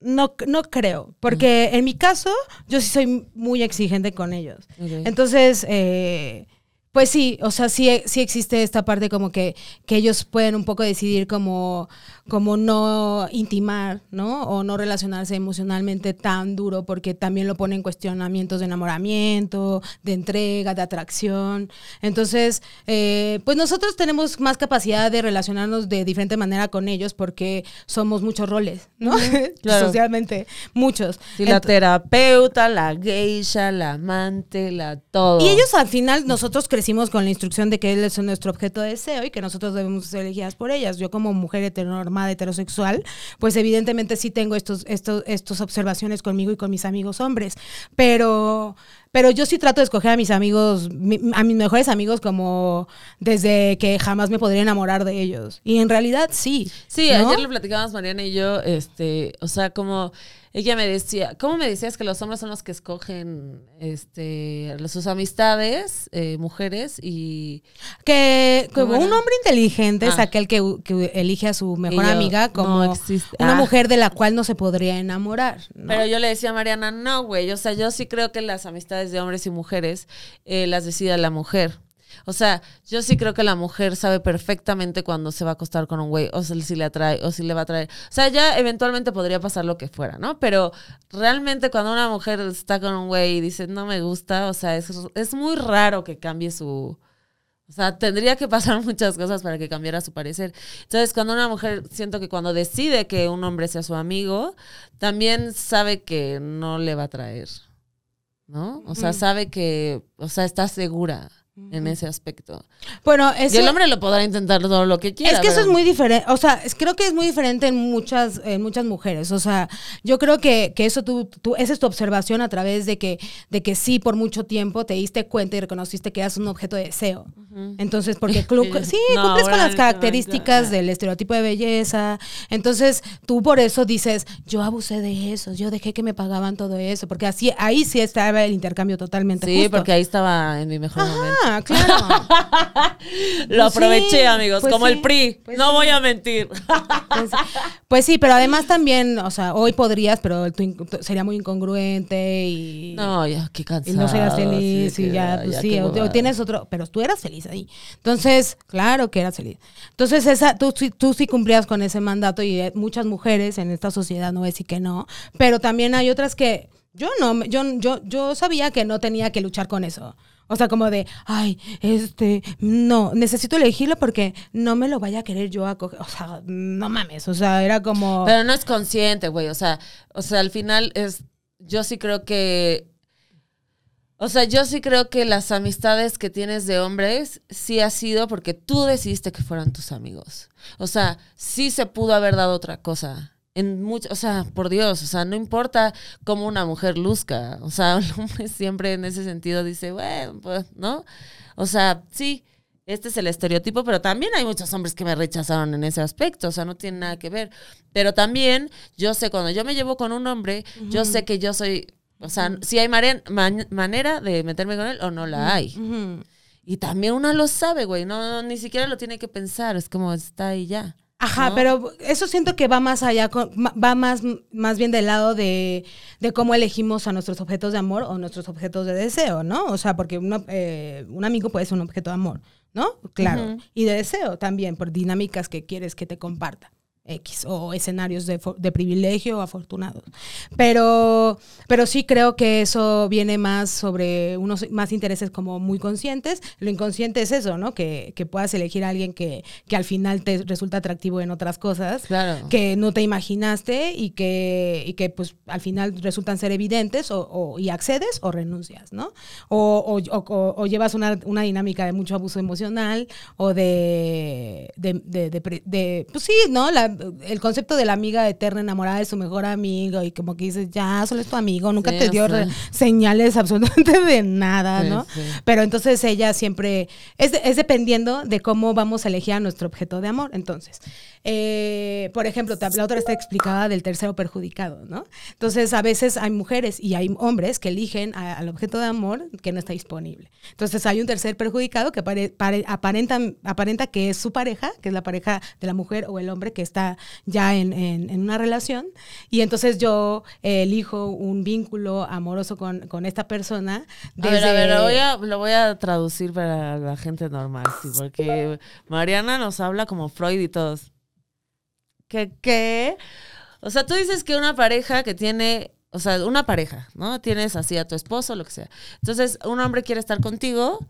no, no creo. Porque en mi caso, yo sí soy muy exigente con ellos. Entonces, eh, pues sí, o sea, sí, sí existe esta parte como que, que ellos pueden un poco decidir como, como no intimar, ¿no? O no relacionarse emocionalmente tan duro porque también lo ponen cuestionamientos de enamoramiento, de entrega, de atracción. Entonces, eh, pues nosotros tenemos más capacidad de relacionarnos de diferente manera con ellos porque somos muchos roles, ¿no? claro. Socialmente, muchos. Sí, la terapeuta, la geisha, la amante, la todo. Y ellos al final, nosotros crecimos con la instrucción de que él es nuestro objeto de deseo y que nosotros debemos ser elegidas por ellas. Yo como mujer heteronormada, heterosexual, pues evidentemente sí tengo estos, estos, estos observaciones conmigo y con mis amigos hombres. Pero, pero yo sí trato de escoger a mis amigos, mi- a mis mejores amigos como desde que jamás me podría enamorar de ellos. Y en realidad sí. Sí, ¿no? ayer lo platicábamos Mariana y yo, este, o sea, como ella me decía, ¿cómo me decías que los hombres son los que escogen este sus amistades, eh, mujeres y Que como ¿Cómo un hombre inteligente es Ah. aquel que, que elige a su mejor yo, amiga no como existe. una Ah. mujer de la cual no se podría enamorar. ¿no? Pero yo le decía a Mariana, no, güey, o sea, yo sí creo que las amistades de hombres y mujeres eh, las decida la mujer. O sea, yo sí creo que la mujer sabe perfectamente cuando se va a acostar con un güey, o si le atrae, o si le va a traer. O sea, ya eventualmente podría pasar lo que fuera, ¿no? Pero realmente cuando una mujer está con un güey y dice, no me gusta, o sea, es, es muy raro que cambie su, o sea, tendría que pasar muchas cosas para que cambiara su parecer. Entonces, cuando una mujer, siento que cuando decide que un hombre sea su amigo, también sabe que no le va a traer, ¿no? O sea, sabe que, o sea, está segura en ese aspecto. Bueno, y el hombre lo podrá intentar todo lo que quiera. Es que eso es muy diferente, o sea, creo que es muy diferente en muchas, en muchas mujeres. O sea, yo creo que, que eso tú, tú, esa es tu observación a través de que, de que sí, por mucho tiempo te diste cuenta y reconociste que eras un objeto de deseo. Entonces, porque club, sí, cumples con las características del estereotipo de belleza. Entonces, tú por eso dices, yo abusé de eso, yo dejé que me pagaban todo eso, porque así, ahí sí estaba el intercambio totalmente. Sí, porque ahí estaba en mi mejor momento. Ah, claro. Lo pues aproveché, amigos, pues como el PRI. Pues no voy a mentir. Pues, sí, pero además también, o sea, hoy podrías, pero sería muy incongruente y. No, ya, qué cansado. Y no serías feliz y ya, pues sí, o, tienes otro. Pero tú eras feliz ahí. Entonces, claro que eras feliz. Entonces, esa, tú, tú sí cumplías con ese mandato y eh, muchas mujeres en esta sociedad no voy a decir que no, pero también hay otras que. Yo no, yo, yo, yo sabía que no tenía que luchar con eso. O sea, como de, ay, este, no, necesito elegirlo porque no me lo vaya a querer yo a coger. O sea, no mames, o sea, era como... Pero no es consciente, güey, o sea, o sea, al final es, yo sí creo que... O sea, yo sí creo que las amistades que tienes de hombres sí ha sido porque tú decidiste que fueran tus amigos. O sea, sí se pudo haber dado otra cosa en mucho, o sea, por Dios, o sea, no importa cómo una mujer luzca, o sea, hombre siempre en ese sentido dice, bueno, pues, ¿no? O sea, sí, este es el estereotipo, pero también hay muchos hombres que me rechazaron en ese aspecto, o sea, no tiene nada que ver. Pero también yo sé, cuando yo me llevo con un hombre, yo sé que yo soy, o sea, si hay manera de meterme con él o no la hay. Y también una lo sabe, güey, no, ni siquiera lo tiene que pensar, es como está ahí ya. Ajá, pero eso siento que va más allá, va más, más bien del lado de, cómo elegimos a nuestros objetos de amor o nuestros objetos de deseo, ¿no? O sea, porque eh, un amigo puede ser un objeto de amor, ¿no? Claro. Y de deseo también, por dinámicas que quieres que te comparta. X o escenarios de, de, privilegio afortunados. Pero, pero sí creo que eso viene más sobre unos más intereses como muy conscientes. Lo inconsciente es eso, ¿no? Que, que puedas elegir a alguien que, que, al final te resulta atractivo en otras cosas que no te imaginaste y que, y que pues al final resultan ser evidentes o, y accedes o renuncias, ¿no? O, o llevas una, una, dinámica de mucho abuso emocional o de, de, de, de pues sí, ¿no? La, el concepto de la amiga eterna enamorada de su mejor amigo y como que dices, ya, solo es tu amigo, nunca te dio señales absolutamente de nada, ¿no? Pero entonces ella siempre, es, es dependiendo de cómo vamos a elegir a nuestro objeto de amor. Entonces, eh, por ejemplo, la otra está explicada del tercero perjudicado, ¿no? Entonces, a veces hay mujeres y hay hombres que eligen al objeto de amor que no está disponible. Entonces, hay un tercer perjudicado que aparenta, aparenta que es su pareja, que es la pareja de la mujer o el hombre que está ya en, una relación. Y entonces yo elijo un vínculo amoroso con, esta persona. A ver, a ver, lo voy a, lo voy a traducir para la gente normal, sí, porque Mariana nos habla como Freud y todos. ¿Qué? ¿Qué? O sea, tú dices que una pareja que tiene, o sea, una pareja, ¿no? Tienes así a tu esposo, lo que sea. Entonces, un hombre quiere estar contigo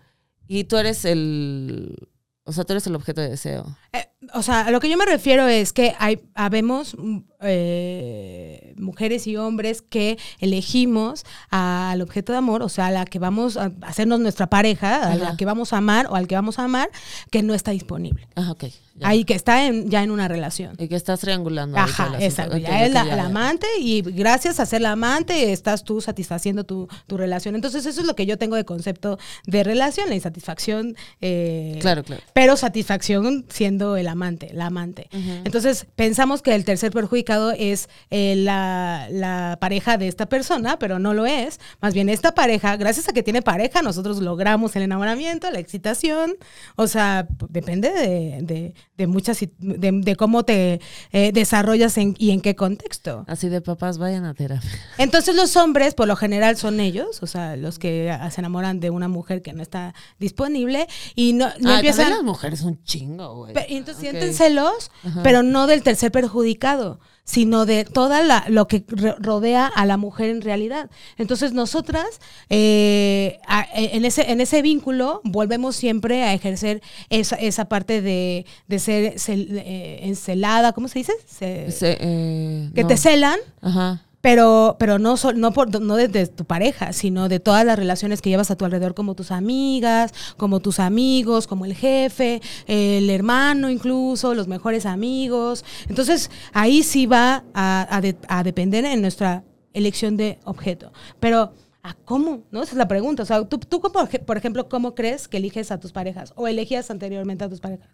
y tú eres el, o sea, tú eres el objeto de deseo. Eh, o sea, a lo que yo me refiero es que hay, habemos mm, eh, mujeres y hombres que elegimos al objeto de amor, o sea, a la que vamos a hacernos nuestra pareja, a la que vamos a amar o al que vamos a amar, que no está disponible. Ajá, ok. Ahí que está ya en una relación. Y que estás triangulando. Ajá, exacto. ya es la, amante y gracias a ser la amante estás tú satisfaciendo tu, relación. Entonces eso es lo que yo tengo de concepto de relación, la insatisfacción. Eh, claro, claro pero satisfacción siendo el amante, la amante. Entonces, pensamos que el tercer perjudicado es eh, la, la, pareja de esta persona, pero no lo es. Más bien, esta pareja, gracias a que tiene pareja, nosotros logramos el enamoramiento, la excitación. O sea, depende de, de, muchas, de, cómo te eh, desarrollas y en qué contexto. Así de papás, vayan a terapia. Entonces, los hombres, por lo general, son ellos, o sea, los que se enamoran de una mujer que no está disponible y no, no empiezan mujeres un chingo, güey. Entonces sienten celos, pero no del tercer perjudicado, sino de toda la, lo que rodea a la mujer en realidad. Entonces nosotras, eh, e, en, ese, en ese vínculo, volvemos siempre a ejercer esa, esa parte de, de ser eh, encelada, ¿cómo se dice? Eh, que te celan. Ajá pero, pero no, no, por, no desde tu pareja, sino de todas las relaciones que llevas a tu alrededor, como tus amigas, como tus amigos, como el jefe, el hermano incluso, los mejores amigos. Entonces, ahí sí va a, a, depender en nuestra elección de objeto. Pero, ¿a cómo? ¿No? Esa es la pregunta. O sea, tú, tú por ejemplo, ¿cómo crees que eliges a tus parejas? ¿O elegías anteriormente a tus parejas?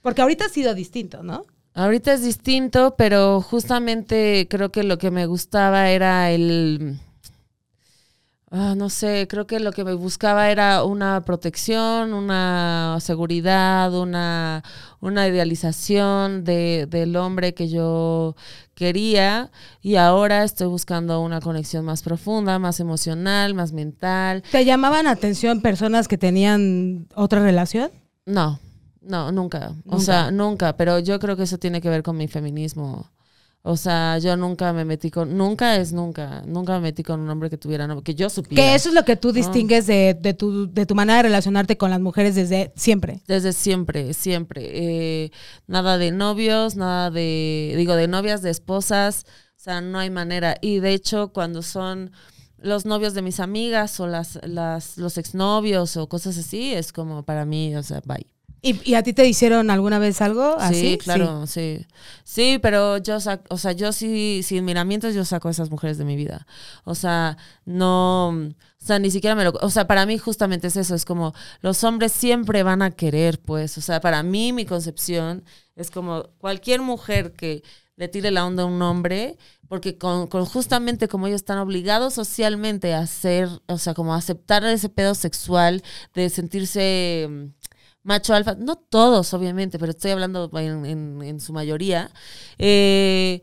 Porque ahorita ha sido distinto, ¿no? Ahorita es distinto, pero justamente creo que lo que me gustaba era el... Ah, no sé, creo que lo que me buscaba era una protección, una seguridad, una, una idealización de, del hombre que yo quería y ahora estoy buscando una conexión más profunda, más emocional, más mental. ¿Te llamaban atención personas que tenían otra relación? No, no, nunca. O sea, nunca. Pero yo creo que eso tiene que ver con mi feminismo. O sea, yo nunca me metí con, nunca es nunca, nunca me metí con un hombre que tuviera, que yo supiera. Que eso es lo que tú distingues de, de, tu, de tu manera de relacionarte con las mujeres desde siempre. Desde siempre, siempre. Eh, nada de novios, nada de, digo, de novias, de esposas, o sea, no hay manera. Y de hecho, cuando son los novios de mis amigas o las, las, los exnovios o cosas así, es como para mí, o sea, bye. ¿Y, a ti te hicieron alguna vez algo así? Sí, claro, sí. sí. pero yo, o sea, yo sí, sin miramientos, yo saco a esas mujeres de mi vida. O sea, no, o sea, ni siquiera me lo, o sea, para mí justamente es eso, es como, los hombres siempre van a querer, pues, o sea, para mí mi concepción es como cualquier mujer que le tire la onda a un hombre, porque con, con, justamente como ellos están obligados socialmente a hacer, o sea, como a aceptar ese pedo sexual, de sentirse macho alfa, no todos obviamente, pero estoy hablando en, en, su mayoría, eh,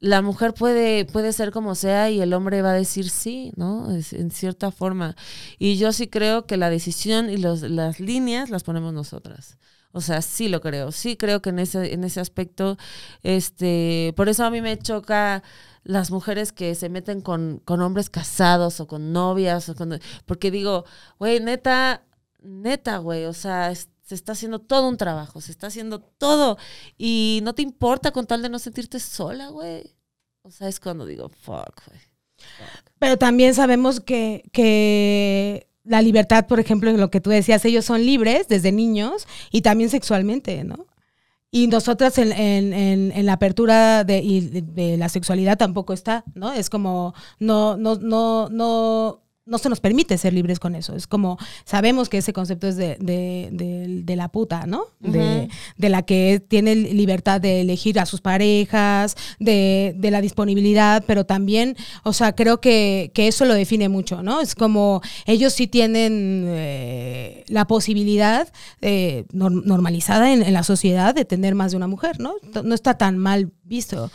la mujer puede, puede ser como sea y el hombre va a decir sí, ¿no? en cierta forma. Y yo sí creo que la decisión y los, las líneas las ponemos nosotras. O sea, sí lo creo, sí creo que en ese, en ese aspecto, este, por eso a mí me choca las mujeres que se meten con, con hombres casados o con novias, o con, porque digo, güey, neta, neta, güey, o sea, se está haciendo todo un trabajo, se está haciendo todo y no te importa con tal de no sentirte sola, güey. O sea, es cuando digo, fuck, güey. Pero también sabemos que, que la libertad, por ejemplo, en lo que tú decías, ellos son libres desde niños y también sexualmente, ¿no? Y nosotras en, en, en, la apertura de, de, de, la sexualidad tampoco está, ¿no? Es como, no, no, no, no, no se nos permite ser libres con eso. Es como, sabemos que ese concepto es de, de, la puta, ¿no? de, la que tiene libertad de elegir a sus parejas, de, la disponibilidad, pero también, o sea, creo que, eso lo define mucho, ¿no? Es como, ellos sí tienen eh, la posibilidad eh, normalizada en, en, la sociedad de tener más de una mujer, ¿no? No está tan mal visto.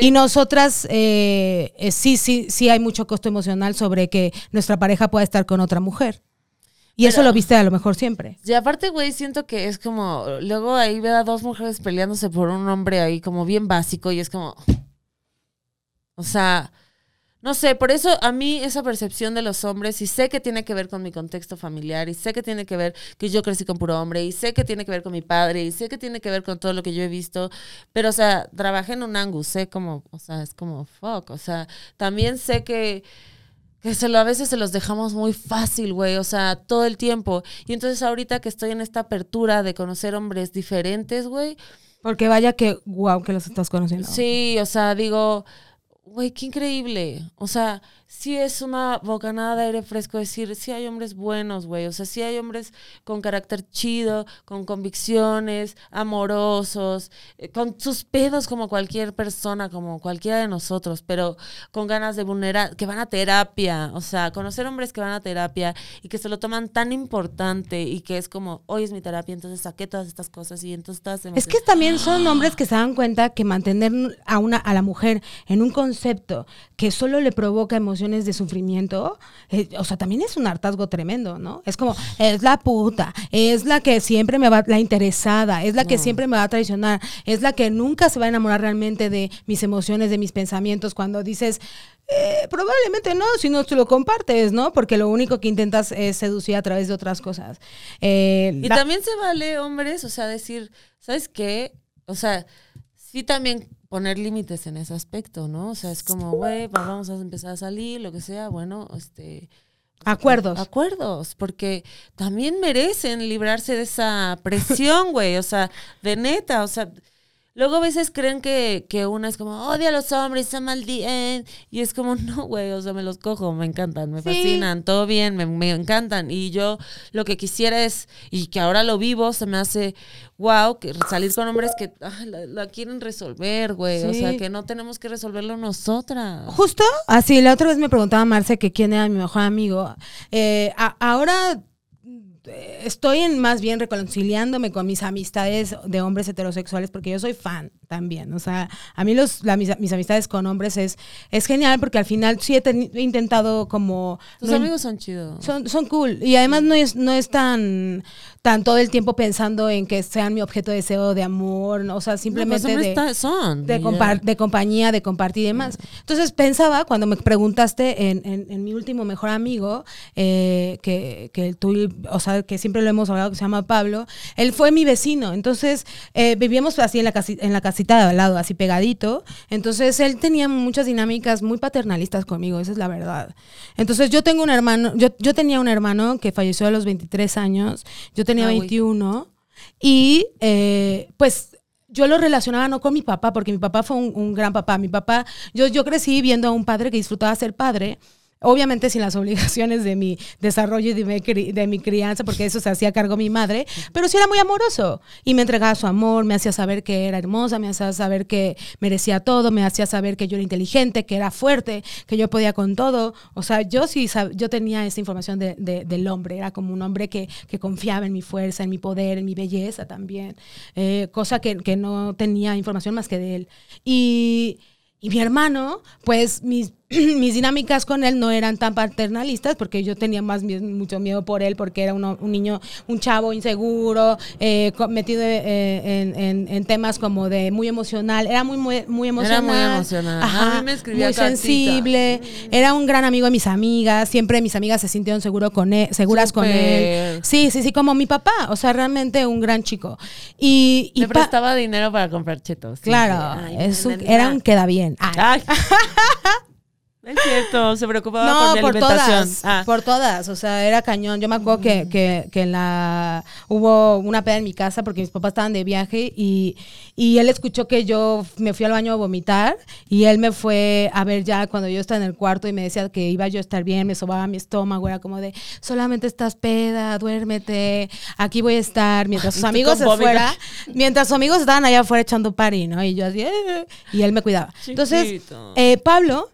Y nosotras, eh, eh, sí, sí, sí hay mucho costo emocional sobre que nuestra pareja pueda estar con otra mujer. Y eso lo viste a lo mejor siempre. Y aparte, güey, siento que es como, luego ahí ve a dos mujeres peleándose por un hombre ahí como bien básico y es como, o sea, no sé, por eso a mí esa percepción de los hombres, y sé que tiene que ver con mi contexto familiar, y sé que tiene que ver que yo crecí con puro hombre, y sé que tiene que ver con mi padre, y sé que tiene que ver con todo lo que yo he visto, pero o sea, trabajé en un Angus, sé como, o sea, es como fuck, o sea, también sé que que se lo, a veces se los dejamos muy fácil, güey, o sea, todo el tiempo. Y entonces ahorita que estoy en esta apertura de conocer hombres diferentes, güey. Porque vaya que, wow, que los estás conociendo. Sí, o sea, digo, güey, qué increíble. O sea, sí es una bocanada de aire fresco decir, sí hay hombres buenos, güey. O sea, sí hay hombres con carácter chido, con convicciones, amorosos, eh, con sus pedos como cualquier persona, como cualquiera de nosotros, pero con ganas de vulnerar, que van a terapia. O sea, conocer hombres que van a terapia y que se lo toman tan importante y que es como, hoy es mi terapia, entonces saqué todas estas cosas y entonces todas Es que también son hombres que se dan cuenta que mantener a, una, a la mujer en un concepto que solo le provoca emociones de sufrimiento, eh, o sea, también es un hartazgo tremendo, ¿no? Es como, es la puta, es la que siempre me va, la interesada, es la que siempre me va a traicionar, es la que nunca se va a enamorar realmente de mis emociones, de mis pensamientos, cuando dices, eh, probablemente no, si no te lo compartes, ¿no? Porque lo único que intentas es seducir a través de otras cosas. Eh, y también se vale, hombres, o sea, decir, ¿sabes qué? O sea, sí también poner límites en ese aspecto, ¿no? O sea, es como, güey, pues vamos a empezar a salir, lo que sea, bueno, este... Acuerdos. Acuerdos, porque también merecen librarse de esa presión, güey, o sea, de neta, o sea, Luego a veces creen que, que una es como, odia a los hombres, está mal Y es como, no, güey, o sea, me los cojo, me encantan, me fascinan, todo bien, me, me, encantan. Y yo lo que quisiera es, y que ahora lo vivo, se me hace, wow, que salir con hombres que la, quieren resolver, güey. O sea, que no tenemos que resolverlo nosotras. Justo, así, la otra vez me preguntaba Marce que quién era mi mejor amigo. Eh, ahora estoy en más bien reconciliándome con mis amistades de hombres heterosexuales porque yo soy fan también. O sea, a mí los, mis, amistades con hombres es, es genial porque al final sí he, intentado como... Tus amigos son chidos. Son, son cool. Y además no es, no es tan, tan todo el tiempo pensando en que sean mi objeto de deseo, de amor. O sea, simplemente de, son, de, de, compañía, de compartir y demás. Entonces pensaba, cuando me preguntaste en, en, mi último mejor amigo, eh, que, que tú, o sea, que siempre lo hemos hablado, que se llama Pablo, él fue mi vecino. Entonces eh, vivíamos así en la, en la casa casita de al lado, así pegadito. Entonces él tenía muchas dinámicas muy paternalistas conmigo, esa es la verdad. Entonces yo tengo un hermano, yo, yo tenía un hermano que falleció a los 23 años, yo tenía 21 ah, y eh, pues yo lo relacionaba no con mi papá, porque mi papá fue un, un, gran papá. Mi papá, yo, yo crecí viendo a un padre que disfrutaba ser padre, Obviamente sin las obligaciones de mi desarrollo y de mi, de crianza, porque eso se hacía cargo mi madre, pero sí era muy amoroso y me entregaba su amor, me hacía saber que era hermosa, me hacía saber que merecía todo, me hacía saber que yo era inteligente, que era fuerte, que yo podía con todo. O sea, yo sí yo tenía esa información de, del hombre, era como un hombre que, que, confiaba en mi fuerza, en mi poder, en mi belleza también, eh, cosa que, que no tenía información más que de él. Y y mi hermano, pues mis, mis dinámicas con él no eran tan paternalistas porque yo tenía más mucho miedo por él porque era un niño, un chavo inseguro, eh, metido eh, en, temas como de muy emocional. Era muy, muy, muy emocional. Era muy emocional. Ajá, muy sensible. Era un gran amigo de mis amigas. Siempre mis amigas se sintieron seguro con él, seguras con él. Sí, sí, sí, como mi papá. O sea, realmente un gran chico. Y, y prestaba dinero para comprar chetos. Claro, era un queda bien. Es cierto, se preocupaba por mi Todas, ah. Por todas, o sea, era cañón. Yo me acuerdo que, que, que la hubo una peda en mi casa porque mis papás estaban de viaje y, y, él escuchó que yo me fui al baño a vomitar y él me fue a ver ya cuando yo estaba en el cuarto y me decía que iba yo a estar bien, me sobaba mi estómago, era como de, solamente estás peda, duérmete, aquí voy a estar, mientras sus amigos afuera, mientras sus amigos estaban allá afuera echando party, ¿no? Y yo así, eh", y él me cuidaba. Entonces, eh, Pablo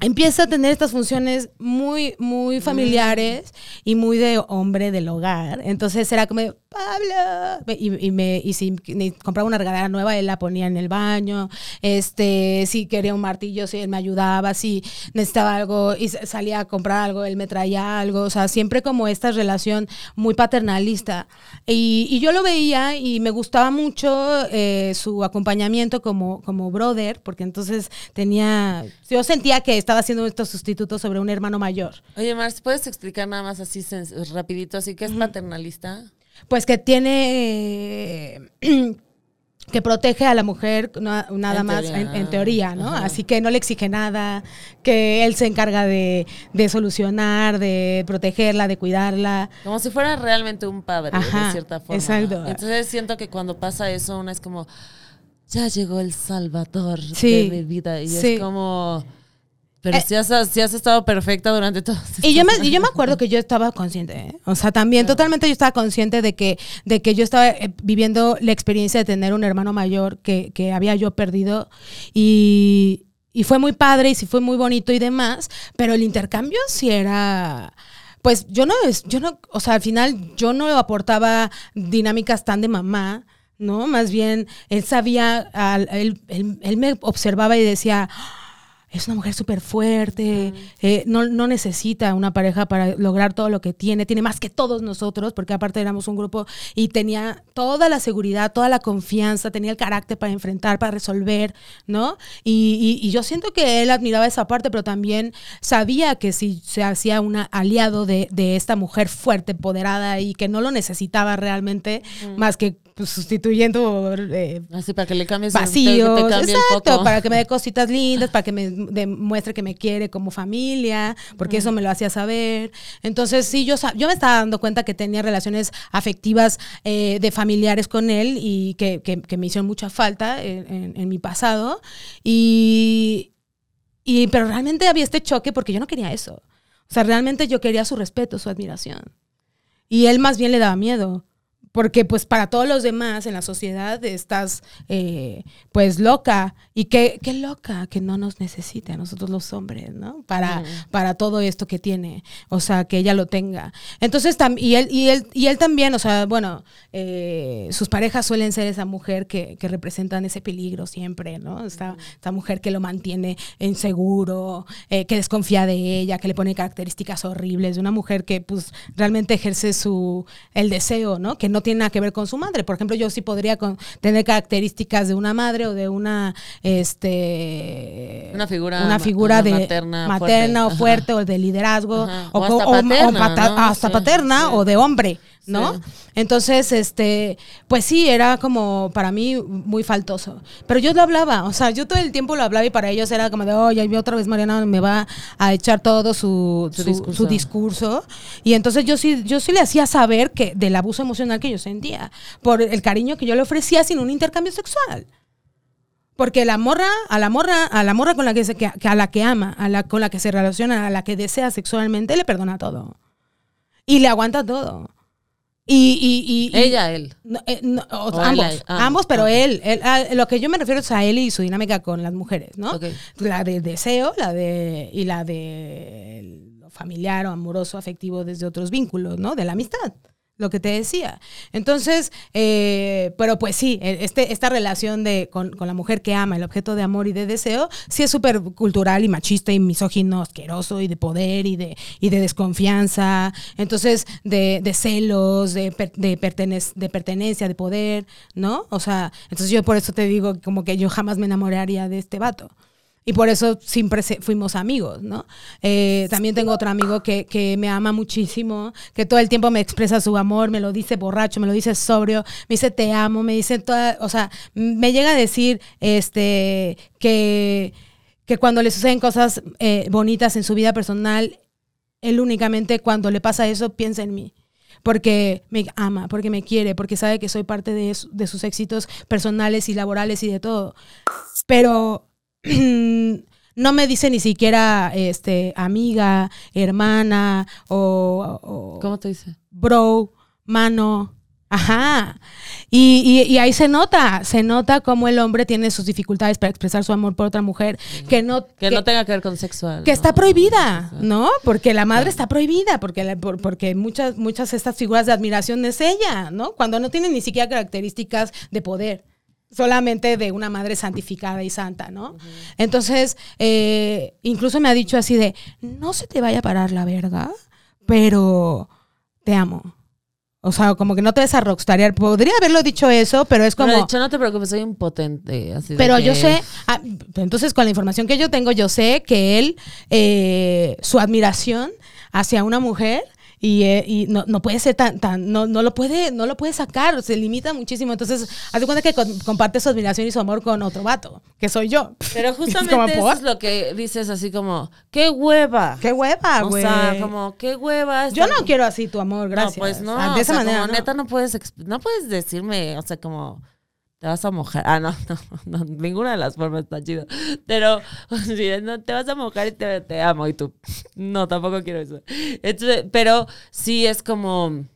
empieza a tener estas funciones muy, muy familiares y muy de hombre del hogar. Entonces era como, Pablo. Y, me, y si compraba una regadera nueva, él la ponía en el baño. Este, si quería un martillo, sí, él me ayudaba. Si necesitaba algo y salía a comprar algo, él me traía algo. O sea, siempre como esta relación muy paternalista. Y, y yo lo veía y me gustaba mucho eh, su acompañamiento como, como brother, porque entonces tenía, yo sentía que estaba haciendo estos sustitutos sobre un hermano mayor. Oye, Mars, ¿puedes explicar nada más así rapidito, así que es paternalista? pues que tiene que protege a la mujer nada más en, teoría, ¿no? Así que no le exige nada, que él se encarga de, solucionar, de protegerla, de cuidarla. Como si fuera realmente un padre, de cierta forma. Exacto. Entonces siento que cuando pasa eso, una es como ya llegó el salvador Sí, de mi vida. Y sí. es como, pero Eh, si, has, si has estado perfecta durante todo. Y yo me, y yo me acuerdo que yo estaba consciente, ¿eh? o sea, también totalmente yo estaba consciente de que, de que yo estaba eh, viviendo la experiencia de tener un hermano mayor que, que había yo perdido y, y fue muy padre y sí fue muy bonito y demás, pero el intercambio sí era... Pues yo no, yo no, o sea, al final yo no aportaba dinámicas tan de mamá, ¿no? Más bien, él sabía, él, él- él me observaba y decía, es una mujer súper fuerte, eh, no, no necesita una pareja para lograr todo lo que tiene, tiene más que todos nosotros, porque aparte éramos un grupo y tenía toda la seguridad, toda la confianza, tenía el carácter para enfrentar, para resolver, ¿no? Y, y- y yo siento que él admiraba esa parte, pero también sabía que si se hacía un aliado de, de esta mujer fuerte, empoderada y que no lo necesitaba realmente, más que pues, sustituyendo... eh, Así para que le cambies vacíos. te cambie el exacto, foco. para que me dé cositas lindas, para que me demuestre que me quiere como familia, porque eso me lo hacía saber. Entonces, sí, yo, me estaba dando cuenta que tenía relaciones afectivas eh, de familiares con él y que, que- me hicieron mucha falta en, en- en mi pasado. Y, y, pero realmente había este choque porque yo no quería eso. O sea, realmente yo quería su respeto, su admiración. Y él más bien le daba miedo. Porque pues para todos los demás en la sociedad estás eh, pues loca. Y qué, qué loca que no nos necesite a nosotros los hombres, ¿no? Para, para todo esto que tiene. O sea, que ella lo tenga. Entonces, tam- y, él, y, él, y él también, o sea, bueno, eh, sus parejas suelen ser esa mujer que, que representan ese peligro siempre, ¿no? Esta, esta mujer que lo mantiene inseguro, eh, que desconfía de ella, que le pone características horribles. Una mujer que pues realmente ejerce su, el deseo, ¿no? Que no tiene nada que ver con su madre. Por ejemplo, yo sí podría con- tener características de una madre o de una, este... Una figura una figura de materna materna o fuerte. fuerte o de liderazgo Ajá. o, hasta o- o paterna, pata- ¿no? hasta Sí, paterna sí. o de hombre, ¿no? Sí. Entonces, este, pues sí, era como para mí muy faltoso. Pero yo lo hablaba, o sea, yo todo el tiempo lo hablaba y para ellos era como de, oye, otra vez Mariana me va a echar todo su, Su su, discurso. su discurso. Y entonces yo sí, yo sí le hacía saber que del abuso emocional que yo sentía, por el cariño que yo le ofrecía sin un intercambio sexual. Porque la morra, a la morra, a la morra con la que se, que, que a la que ama, a la con la que se relaciona, a la que desea sexualmente, le perdona todo. Y le aguanta todo. Y, y, y- y- Ella, él. no, eh, no, o- O ambos, él, ambos, ambos, pero él, él- a lo que yo me refiero es a él y su dinámica con las mujeres, ¿no? La de deseo, la de y la de familiar o amoroso, afectivo desde otros vínculos, ¿no? De la amistad, lo que te decía. Entonces, eh, pero pues sí, eh, este, esta relación de con, con la mujer que ama, el objeto de amor y de deseo, sí es súper cultural y machista y misógino, asqueroso y de poder y de, y de desconfianza. Entonces, de, de celos, de, per- de, pertenec- de pertenencia, de poder, ¿no? O sea, entonces yo por eso te digo como que yo jamás me enamoraría de este vato. Y por eso siempre fuimos amigos, ¿no? Eh, también tengo otro amigo que, que me ama muchísimo, que todo el tiempo me expresa su amor, me lo dice borracho, me lo dice sobrio, me dice te amo, me dice toda, o sea, me llega a decir este que, que cuando le suceden cosas eh, bonitas en su vida personal, él únicamente cuando le pasa eso piensa en mí. Porque me ama, porque me quiere, porque sabe que soy parte de, su- de sus éxitos personales y laborales y de todo. Pero no me dice ni siquiera este, amiga, hermana o, o ¿Cómo te dice? bro, mano. Ajá. Y, y- y ahí se nota, se nota cómo el hombre tiene sus dificultades para expresar su amor por otra mujer, que no, Que, no tenga que ver con sexual. que está prohibida, ¿no? Porque la madre está prohibida, porque, la- por- porque muchas, muchas de estas figuras de admiración es ella, ¿no? Cuando no tiene ni siquiera características de poder, solamente de una madre santificada y santa, ¿no? Entonces, eh, incluso me ha dicho así de, no se te vaya a parar la verga, pero te amo. O sea, como que no te vas a rockstarear. Podría haberlo dicho eso, pero es Pero como... de hecho, no te preocupes, soy impotente. Así de Pero que- yo sé, ah, entonces con la información que yo tengo, yo sé que él, eh, su admiración hacia una mujer y, eh, y no, no puede ser tan, tan no, no lo puede, no lo puede sacar, se limita muchísimo. Entonces, haz de cuenta que con- comparte su admiración y su amor con otro vato, que soy yo. Pero Es justamente eso es lo que dices así como, ¡qué hueva! Qué hueva, o güey. sea, como, ¡qué hueva! yo no quiero así tu amor, gracias. No, pues no. Ah, De o esa sea, manera. como no. neta no puedes, no puedes decirme, o sea, como te vas a mojar. Ah, no, no, no, ninguna de las formas está chido. Pero, sí, no, te vas a mojar y te, amo. Y tú, no, tampoco quiero eso. Entonces, pero sí es como,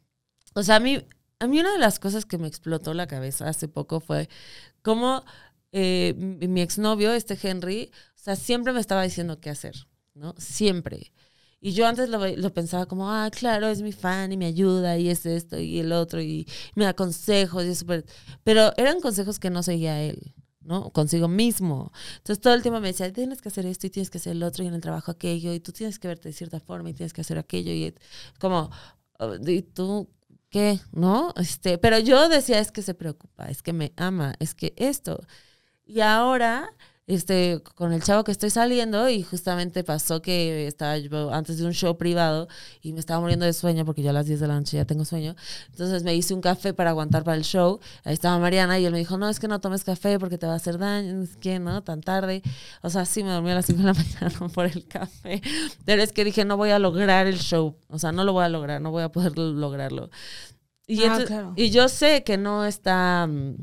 o sea, a mí, a mí una de las cosas que me explotó la cabeza hace poco fue cómo eh, mi exnovio, este Henry, o sea, siempre me estaba diciendo qué hacer, ¿no? Siempre. Y yo antes lo, lo pensaba como, ah, claro, es mi fan y me ayuda y es esto y el otro y me da consejos y es súper... Pero eran consejos que no seguía él, ¿no? Consigo mismo. Entonces todo el tiempo me decía, tienes que hacer esto y tienes que hacer el otro y en el trabajo aquello y tú tienes que verte de cierta forma y tienes que hacer aquello y como, oh, ¿y tú qué? ¿No? Este, pero yo decía, es que se preocupa, es que me ama, es que esto. Y ahora, este, con el chavo que estoy saliendo, y justamente pasó que estaba yo antes de un show privado y me estaba muriendo de sueño porque yo a las 10 de la noche ya tengo sueño. Entonces me hice un café para aguantar para el show. Ahí estaba Mariana y él me dijo, no, es que no tomes café porque te va a hacer daño, es que no, tan tarde. O sea, sí, me dormí a las 5 de la mañana por el café. Pero es que dije, no voy a lograr el show. O sea, no lo voy a lograr, no voy a poder lograrlo. Y, Ah, entonces- claro. y yo sé que no está, mm,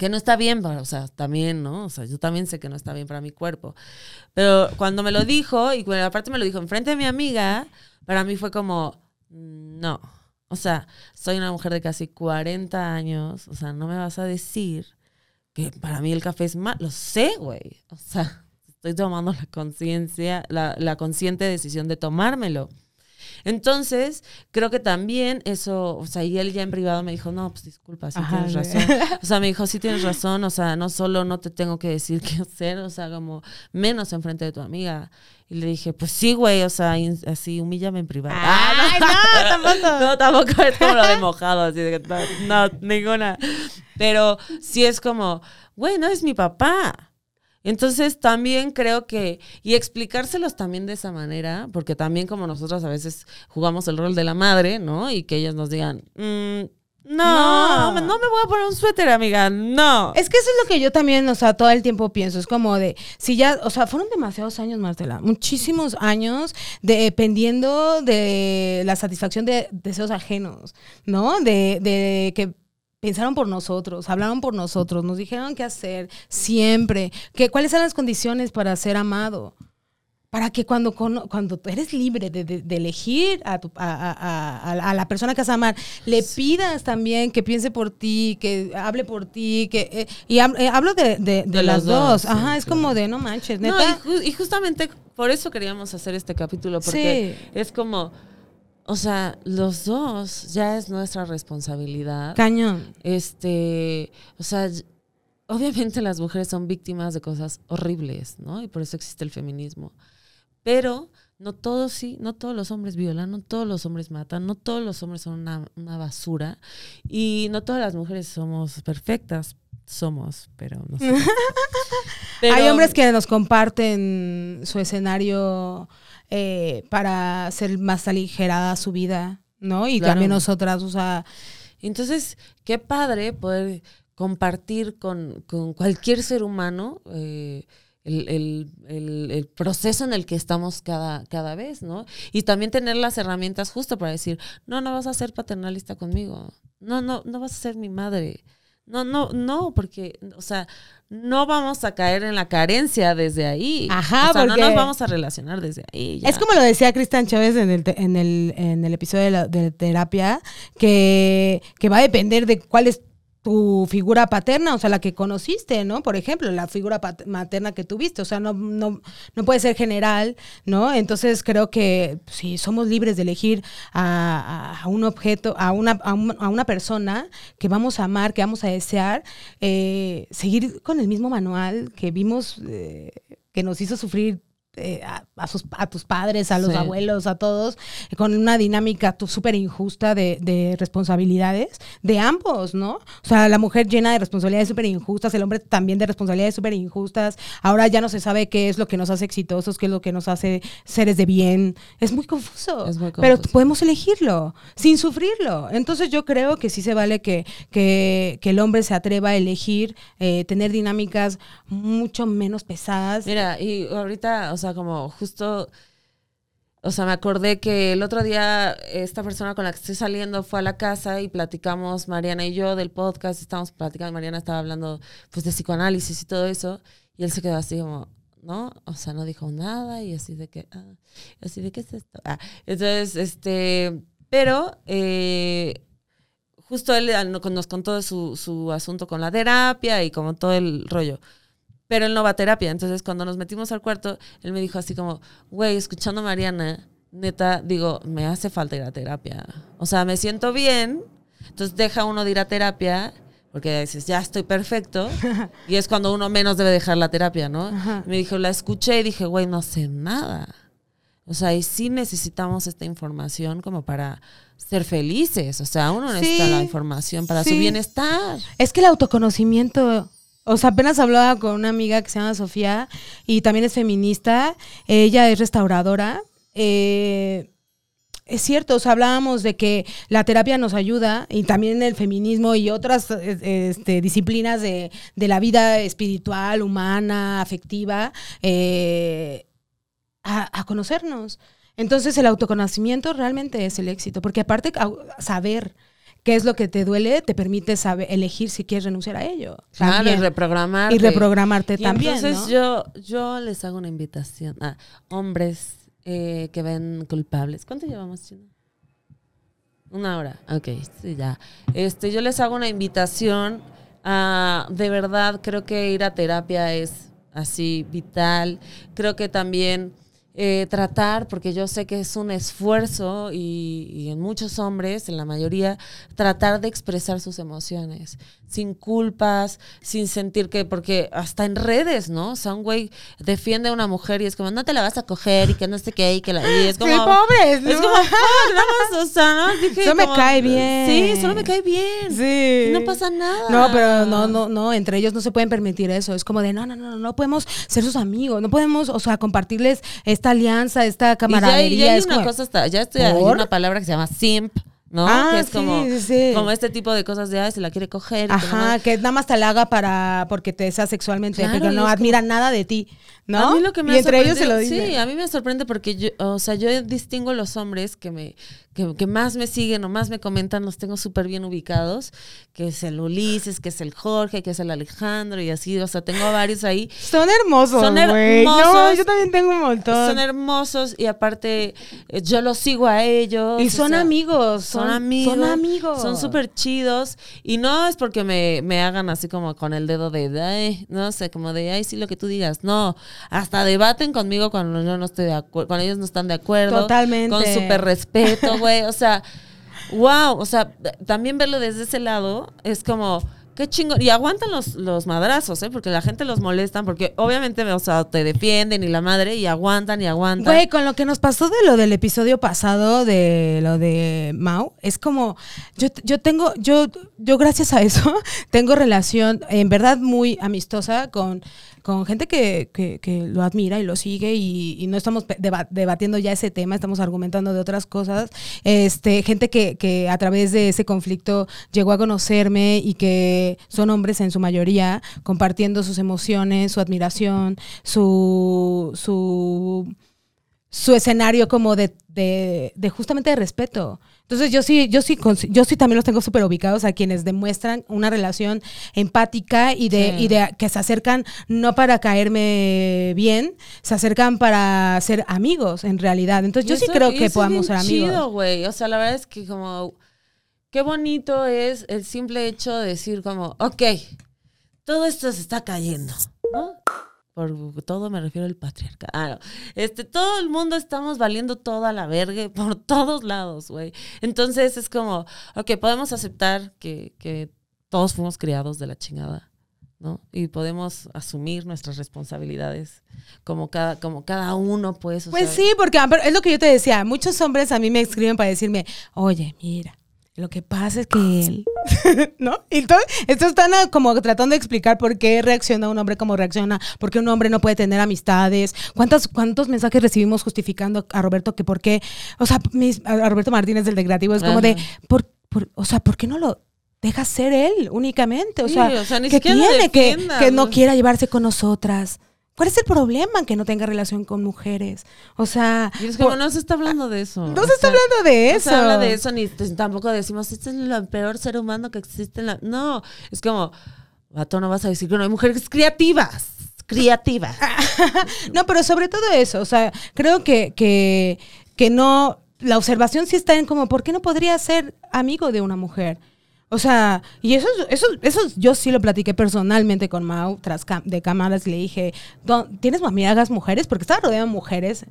que no está bien, para, o sea, también, ¿no? O sea, yo también sé que no está bien para mi cuerpo. Pero cuando me lo dijo, y aparte me lo dijo enfrente de mi amiga, para mí fue como, mm, no. O sea, soy una mujer de casi 40 años, o sea, no me vas a decir que para mí el café es malo. Lo sé, güey. O sea, estoy tomando la conciencia, la, la consciente decisión de tomármelo. Entonces, creo que también eso, o sea, y él ya en privado me dijo, no, pues disculpa, sí Ajá, tienes razón. O sea, me dijo, sí tienes razón, o sea, no solo no te tengo que decir qué hacer, o sea, como menos enfrente de tu amiga. Y le dije, pues sí, güey, o sea, así, humíllame en privado. Ay, no, tampoco. No, tampoco es como lo de mojado, así de que no, no, ninguna. Pero sí es como, güey, no es mi papá. Entonces también creo que, y explicárselos también de esa manera, porque también como nosotros a veces jugamos el rol de la madre, ¿no? Y que ellas nos digan, "Mm, no, No. no, me voy a poner un suéter, amiga, no. Es que eso es lo que yo también, o sea, todo el tiempo pienso. Es como de, si ya, o sea, fueron demasiados años, Martela, muchísimos años dependiendo de la satisfacción de deseos ajenos, ¿no? De, de que pensaron por nosotros, hablaron por nosotros, nos dijeron qué hacer siempre, que cuáles eran las condiciones para ser amado. Para que cuando, cuando eres libre de, de- de elegir a, tu- a, a- a- la persona que vas a amar, le pidas también que piense por ti, que hable por ti, que eh, y eh, hablo de, de- las dos. dos, sí, Ajá, es claro. como de no manches, No, neta. y, ju- y justamente por eso queríamos hacer este capítulo, porque Sí. es como, o sea, los dos ya es nuestra responsabilidad. Cañón. Este, o sea, obviamente las mujeres son víctimas de cosas horribles, ¿no? Y por eso existe el feminismo. Pero no todos sí, no todos los hombres violan, no todos los hombres matan, no todos los hombres son una, una basura y no todas las mujeres somos perfectas. Somos, pero no sé. Pero- Hay hombres que nos comparten su escenario eh, para hacer más aligerada su vida, ¿no? Y Claro. también nosotras, o sea, Entonces, qué padre poder compartir con, con cualquier ser humano eh, el, el- el- el proceso en el que estamos cada, cada vez, ¿no? Y también tener las herramientas justo para decir, no, no vas a ser paternalista conmigo, no, no, no vas a ser mi madre. No, no, no, porque, o sea, no vamos a caer en la carencia desde ahí. Ajá, o sea, porque- no nos vamos a relacionar desde ahí. ya. Es como lo decía Cristian Chávez en el, en el, en el episodio de, la, de terapia, que, que va a depender de cuál es tu figura paterna, o sea, la que conociste, ¿no? Por ejemplo, la figura materna que tuviste, o sea, no, no, no puede ser general, ¿no? Entonces creo que si somos libres de elegir a, a- a un objeto, a una, a, un- a una persona que vamos a amar, que vamos a desear, eh, seguir con el mismo manual que vimos eh, que nos hizo sufrir eh, a, a sus, a tus padres, a los Sí. abuelos, a todos, eh, con una dinámica súper injusta de, de responsabilidades de ambos, ¿no? O sea, la mujer llena de responsabilidades súper injustas, el hombre también de responsabilidades súper injustas. Ahora ya no se sabe qué es lo que nos hace exitosos, qué es lo que nos hace seres de bien. Es muy confuso. Es muy Pero confuso. podemos elegirlo sin sufrirlo. Entonces yo creo que sí se vale que, que, que el hombre se atreva a elegir eh, tener dinámicas mucho menos pesadas. Mira, y ahorita, o sea, como justo o sea, me acordé que el otro día esta persona con la que estoy saliendo fue a la casa y platicamos, Mariana y yo, del podcast, estábamos platicando, Mariana estaba hablando pues de psicoanálisis y todo eso, y él se quedó así como, ¿no? O sea, no dijo nada y así de que, ah, así de qué es esto. Ah, entonces, este, pero eh, justo él nos contó su, su asunto con la terapia y como todo el rollo pero él no va a terapia. Entonces, cuando nos metimos al cuarto, él me dijo así como, güey, escuchando a Mariana, neta, digo, me hace falta ir a terapia. O sea, me siento bien, entonces deja uno de ir a terapia, porque dices, ya estoy perfecto, y es cuando uno menos debe dejar la terapia, ¿no? Me dijo, la escuché y dije, güey, no sé nada. O sea, y sí necesitamos esta información como para ser felices. O sea, uno necesita la información para su bienestar. Es que el autoconocimiento o sea, apenas hablaba con una amiga que se llama Sofía y también es feminista. Ella es restauradora. Eh, es cierto, o hablábamos de que la terapia nos ayuda y también el feminismo y otras este, disciplinas de, la vida espiritual, humana, afectiva, eh, a, conocernos. Entonces el autoconocimiento realmente es el éxito, porque aparte saber qué es lo que te duele, te permite saber, elegir si quieres renunciar a ello. Claro, y reprogramarte. Y reprogramarte también. Entonces yo, yo les hago una invitación a hombres eh, que ven culpables. ¿Cuánto llevamos, Chino? Una hora. Ok, sí, ya. Este, yo les hago una invitación a, de verdad, creo que ir a terapia es así vital. Creo que también eh, tratar, porque yo sé que es un esfuerzo y, en muchos hombres, en la mayoría, tratar de expresar sus emociones, sin culpas, sin sentir que, porque hasta en redes, ¿no? O sea, un güey defiende a una mujer y es como, no te la vas a coger y que no sé qué, y que la... Y es como... Sí, pobres, Es como, o sea, ¿no? Dije, solo me cae bien. Sí, solo me cae bien. Sí. no pasa nada. No, pero no, no, no, entre ellos no se pueden permitir eso. Es como de, no, no, no, no podemos ser sus amigos, no podemos, o sea, compartirles esta alianza, esta camaradería. Y ya, hay una cosa, ya estoy, hay una palabra que se llama simp. ¿no? Ah, que es como, como este tipo de cosas de, ay, se la quiere coger. Ajá, que, nada más te la haga para, porque te desea sexualmente, pero no admira nada de ti, ¿no? A mí lo que me y entre ellos se lo dice. Sí, a mí me sorprende porque yo, o sea, yo distingo los hombres que me, que, más me siguen o más me comentan, los tengo súper bien ubicados, que es el Ulises, que es el Jorge, que es el Alejandro y así, o sea, tengo varios ahí. Son hermosos, Son hermosos. yo también tengo un montón. Son hermosos y aparte eh, yo los sigo a ellos. Y son amigos, son, amigos. Son amigos. Son súper chidos y no es porque me, me, hagan así como con el dedo de, ay, no sé, como de, ay, sí, lo que tú digas. No, hasta debaten conmigo cuando yo no estoy de acuerdo, cuando ellos no están de acuerdo. Totalmente. Con súper respeto, güey. O sea, wow. O sea, también verlo desde ese lado es como. Qué chingón. Y aguantan los, los madrazos, ¿eh? Porque la gente los molesta, porque obviamente, o sea, te defienden y la madre, y aguantan y aguantan. Güey, con lo que nos pasó de lo del episodio pasado, de lo de Mau, es como, yo, yo tengo, yo, yo gracias a eso, tengo relación, en verdad, muy amistosa con con gente que, que, lo admira y lo sigue y, no estamos debatiendo ya ese tema, estamos argumentando de otras cosas. Este, gente que, que a través de ese conflicto llegó a conocerme y que son hombres en su mayoría, compartiendo sus emociones, su admiración, su, su, su escenario como de, de, de justamente de respeto. Entonces yo sí, yo sí, yo sí también los tengo súper ubicados a quienes demuestran una relación empática y de, y de que se acercan no para caerme bien, se acercan para ser amigos en realidad. Entonces yo sí creo que podamos ser amigos. Chido, güey. O sea, la verdad es que como qué bonito es el simple hecho de decir como, ok, todo esto se está cayendo, ¿no? Por todo me refiero al patriarcado. Ah, este, todo el mundo estamos valiendo toda la verga por todos lados, güey. Entonces es como, ok, podemos aceptar que, que todos fuimos criados de la chingada, ¿no? Y podemos asumir nuestras responsabilidades como cada, como cada uno, pues. pues sí, porque es lo que yo te decía. Muchos hombres a mí me escriben para decirme, oye, mira, lo que pasa es que él, ¿no? Y todo, esto están como tratando de explicar por qué reacciona un hombre como reacciona, por qué un hombre no puede tener amistades, cuántos, cuántos mensajes recibimos justificando a Roberto que por qué, o sea, a Roberto Martínez del Declarativo es como de, por, o sea, ¿por qué no lo deja ser él únicamente? O sea, que tiene que, que no quiera llevarse con nosotras ¿Cuál es el problema en que no tenga relación con mujeres? O sea, Y es como, no se está hablando de eso. no se está sea, hablando de No eso. se habla de eso, ni tampoco decimos, este es el peor ser humano que existe en la... No, es como, vato, no vas a decir que no hay mujeres creativas, creativas. No, pero sobre todo eso, o sea, creo que, que, que no, la observación sí está en como, ¿por qué no podría ser amigo de una mujer? O sea, y eso, eso, eso yo sí lo platiqué personalmente con Mau tras cam- de cámaras y le dije, "Don- ¿tienes amigas mujeres? Porque estaba rodeado de mujeres.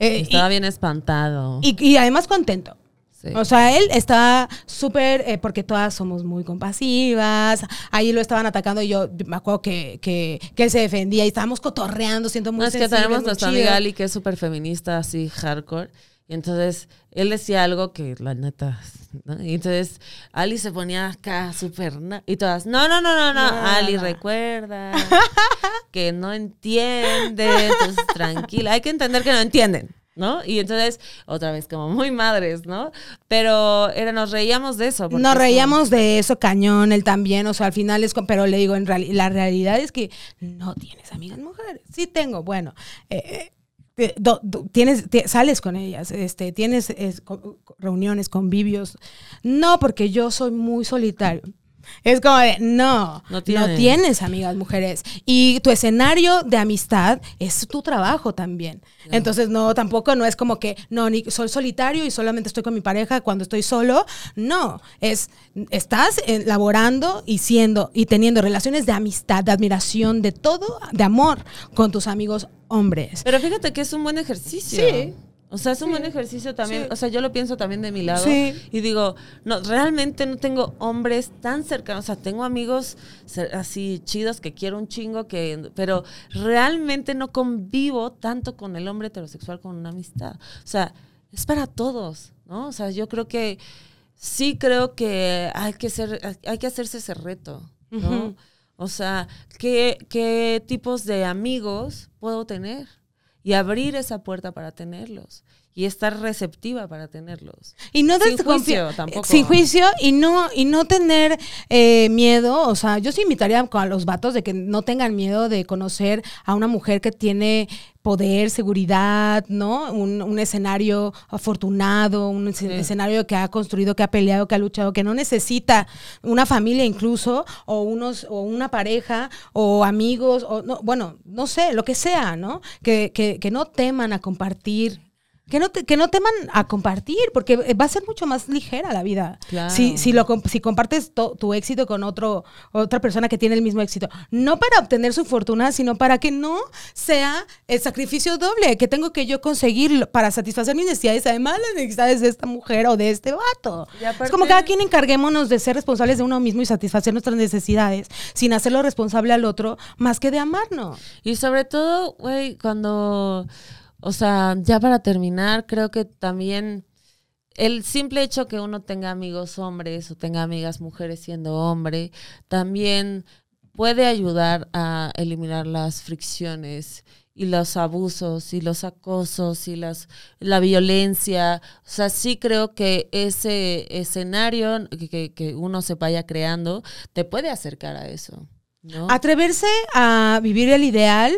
Eh, Estaba bien espantado. y, además contento. Sí. O sea, él está súper, eh, porque todas somos muy compasivas. Ahí lo estaban atacando y yo me acuerdo que, que, que él se defendía y estábamos cotorreando, siento muy No, es que tenemos nuestra amiga Ali que es súper feminista, así hardcore. Y entonces él decía algo que la neta. ¿no? Y entonces Ali se ponía acá súper. Y todas, no, no, no, no, no. No, Ali no. recuerda que no entiende. Entonces tranquila. Hay que entender que no entienden. ¿No? Y entonces, otra vez, como muy madres, ¿no? Pero era, nos reíamos de eso. Nos como- reíamos de eso, cañón, él también, o sea, al final es, pero le digo, en reali- la realidad es que no tienes amigas mujeres. Sí tengo, bueno, eh, eh, do- do- tienes, ti- sales con ellas, este, tienes es, co- co- reuniones, convivios. No, porque yo soy muy solitario. Es como de, no, No no, tienes. amigas mujeres. Y tu escenario de amistad es tu trabajo también. Entonces, no, tampoco no es como que, no, ni soy solitario y solamente estoy con mi pareja cuando estoy solo. No, es, estás laborando y siendo y teniendo relaciones de amistad, de admiración, de todo, de amor con tus amigos hombres. Pero fíjate que es un buen ejercicio. Sí. O sea, es un buen ejercicio también. Sí. O sea, yo lo pienso también de mi lado. Sí. Y digo, no, realmente no tengo hombres tan cercanos. O sea, tengo amigos así chidos que quiero un chingo, que, pero realmente no convivo tanto con el hombre heterosexual con una amistad. O sea, es para todos, ¿no? O sea, yo creo que sí creo que hay que ser, hay que hacerse ese reto, ¿no? O sea, ¿qué, ¿qué tipos de amigos puedo tener? Y abrir esa puerta para tenerlos. Y estar receptiva para tenerlos. Y no Sin juicio tampoco. Sin juicio y no, y no tener eh, miedo. O sea, yo sí invitaría a los vatos de que no tengan miedo de conocer a una mujer que tiene poder, seguridad, ¿no? Un, un escenario afortunado, un Sí. escenario que ha construido, que ha peleado, que ha luchado, que no necesita una familia incluso, o unos, o una pareja, o amigos, o no, bueno, no sé, lo que sea, ¿no? Que, que, que no teman a compartir que no, te- que no teman a compartir, porque eh, va a ser mucho más ligera la vida. Claro. Si, si, lo, si compartes to- tu éxito con otro, otra persona que tiene el mismo éxito. No para obtener su fortuna, sino para que no sea el sacrificio doble que tengo que yo conseguir para satisfacer mis necesidades, además las necesidades de esta mujer o de este vato. Aparte- es como cada quien encarguémonos de ser responsables de uno mismo y satisfacer nuestras necesidades, sin hacerlo responsable al otro, más que de amarnos. Y sobre todo, güey, cuando, o sea, ya para terminar, creo que también el simple hecho que uno tenga amigos hombres o tenga amigas mujeres siendo hombre, también puede ayudar a eliminar las fricciones y los abusos y los acosos y las la violencia. O sea, sí creo que ese escenario que, que- uno se vaya creando te puede acercar a eso. ¿no? Atreverse a vivir el ideal,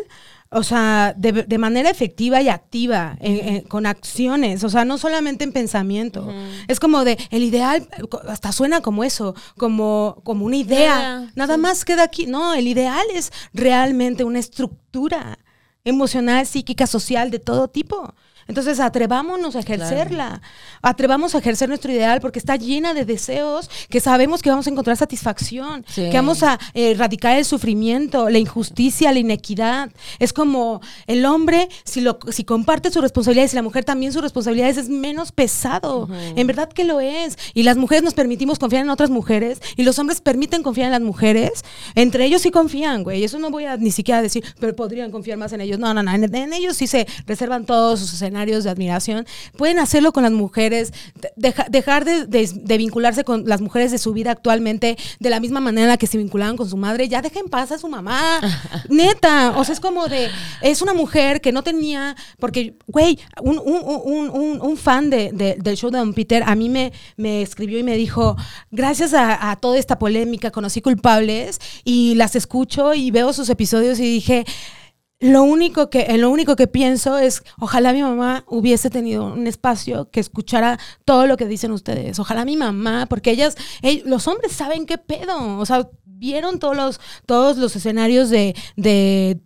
o sea, de, de manera efectiva y activa, en- en- con acciones, o sea, no solamente en pensamiento. Es como de, el ideal, hasta suena como eso, como, como una idea. Nada sí. más queda aquí. No, el ideal es realmente una estructura emocional, psíquica, social, de todo tipo. Entonces, atrevámonos a ejercerla. Atrevamos a ejercer nuestro ideal porque está llena de deseos que sabemos que vamos a encontrar satisfacción, Sí. que vamos a eh, erradicar el sufrimiento, la injusticia, la inequidad. Es como el hombre, si, lo, si comparte sus responsabilidades y la mujer también sus responsabilidades, es menos pesado. En verdad que lo es. Y las mujeres nos permitimos confiar en otras mujeres y los hombres permiten confiar en las mujeres. Entre ellos sí confían, güey. Eso no voy a ni siquiera decir, pero podrían confiar más en ellos. No, no, no. En, en ellos sí se reservan todos sus escenarios de admiración. Pueden hacerlo con las mujeres, de- deja- dejar de, de- de vincularse con las mujeres de su vida actualmente de la misma manera que se vinculaban con su madre. Ya dejen en paz a su mamá. Neta. O sea, es como de, es una mujer que no tenía, porque, güey, un, un, un, un, un fan de, de- del show de Don Peter a mí me, me escribió y me dijo, gracias a, a toda esta polémica conocí culpables y las escucho y veo sus episodios y dije, lo único que, en lo único que pienso es, ojalá mi mamá hubiese tenido un espacio que escuchara todo lo que dicen ustedes. Ojalá mi mamá, porque ellas, ell- los hombres saben qué pedo. O sea, vieron todos los, todos los escenarios de, de,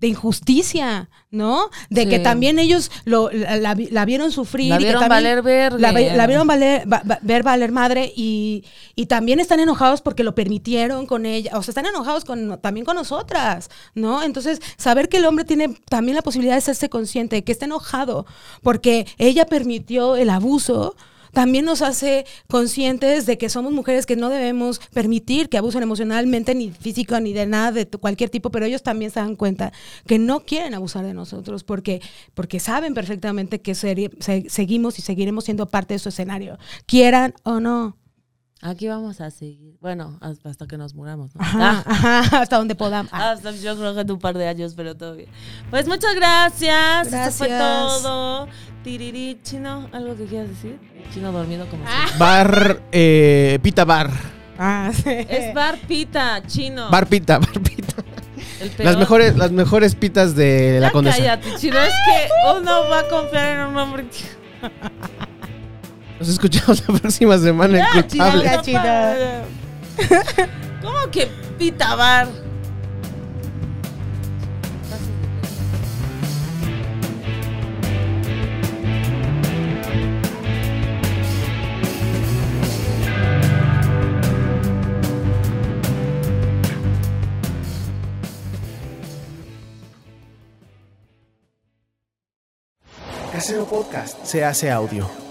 de injusticia, ¿no? De que también ellos lo, la, la vi- la vieron sufrir. La y que vieron también- valer verga. la, la vieron valer, va- va- ver valer madre y, y también están enojados porque lo permitieron con ella, o sea, están enojados con, también con nosotras, ¿no? Entonces, saber que el hombre tiene también la posibilidad de serse consciente, de que está enojado porque ella permitió el abuso. También nos hace conscientes de que somos mujeres que no debemos permitir que abusen emocionalmente, ni físico, ni de nada, de cualquier tipo, pero ellos también se dan cuenta que no quieren abusar de nosotros porque, porque saben perfectamente que se- seguimos y seguiremos siendo parte de su escenario, quieran o no. Aquí vamos a seguir. Bueno, hasta que nos muramos. ¿no? Ajá, Ah, ajá, hasta donde podamos. Ah, hasta yo creo que en un par de años, pero todo bien. Pues muchas gracias. Eso fue Gracias. todo. Tiriri, chino, ¿algo que quieras decir? Chino dormido como Bar, eh, Pita Bar. ah, sí. Es bar pita, chino. Bar Pita, Bar Pita. Las mejores, las mejores pitas de la Ya condesa. cállate, chino. Es que uno va a confiar en un hombre. Nos escuchamos la próxima semana en Ya, chino, ya. chino. ¿Cómo que pita bar? Se hace audio.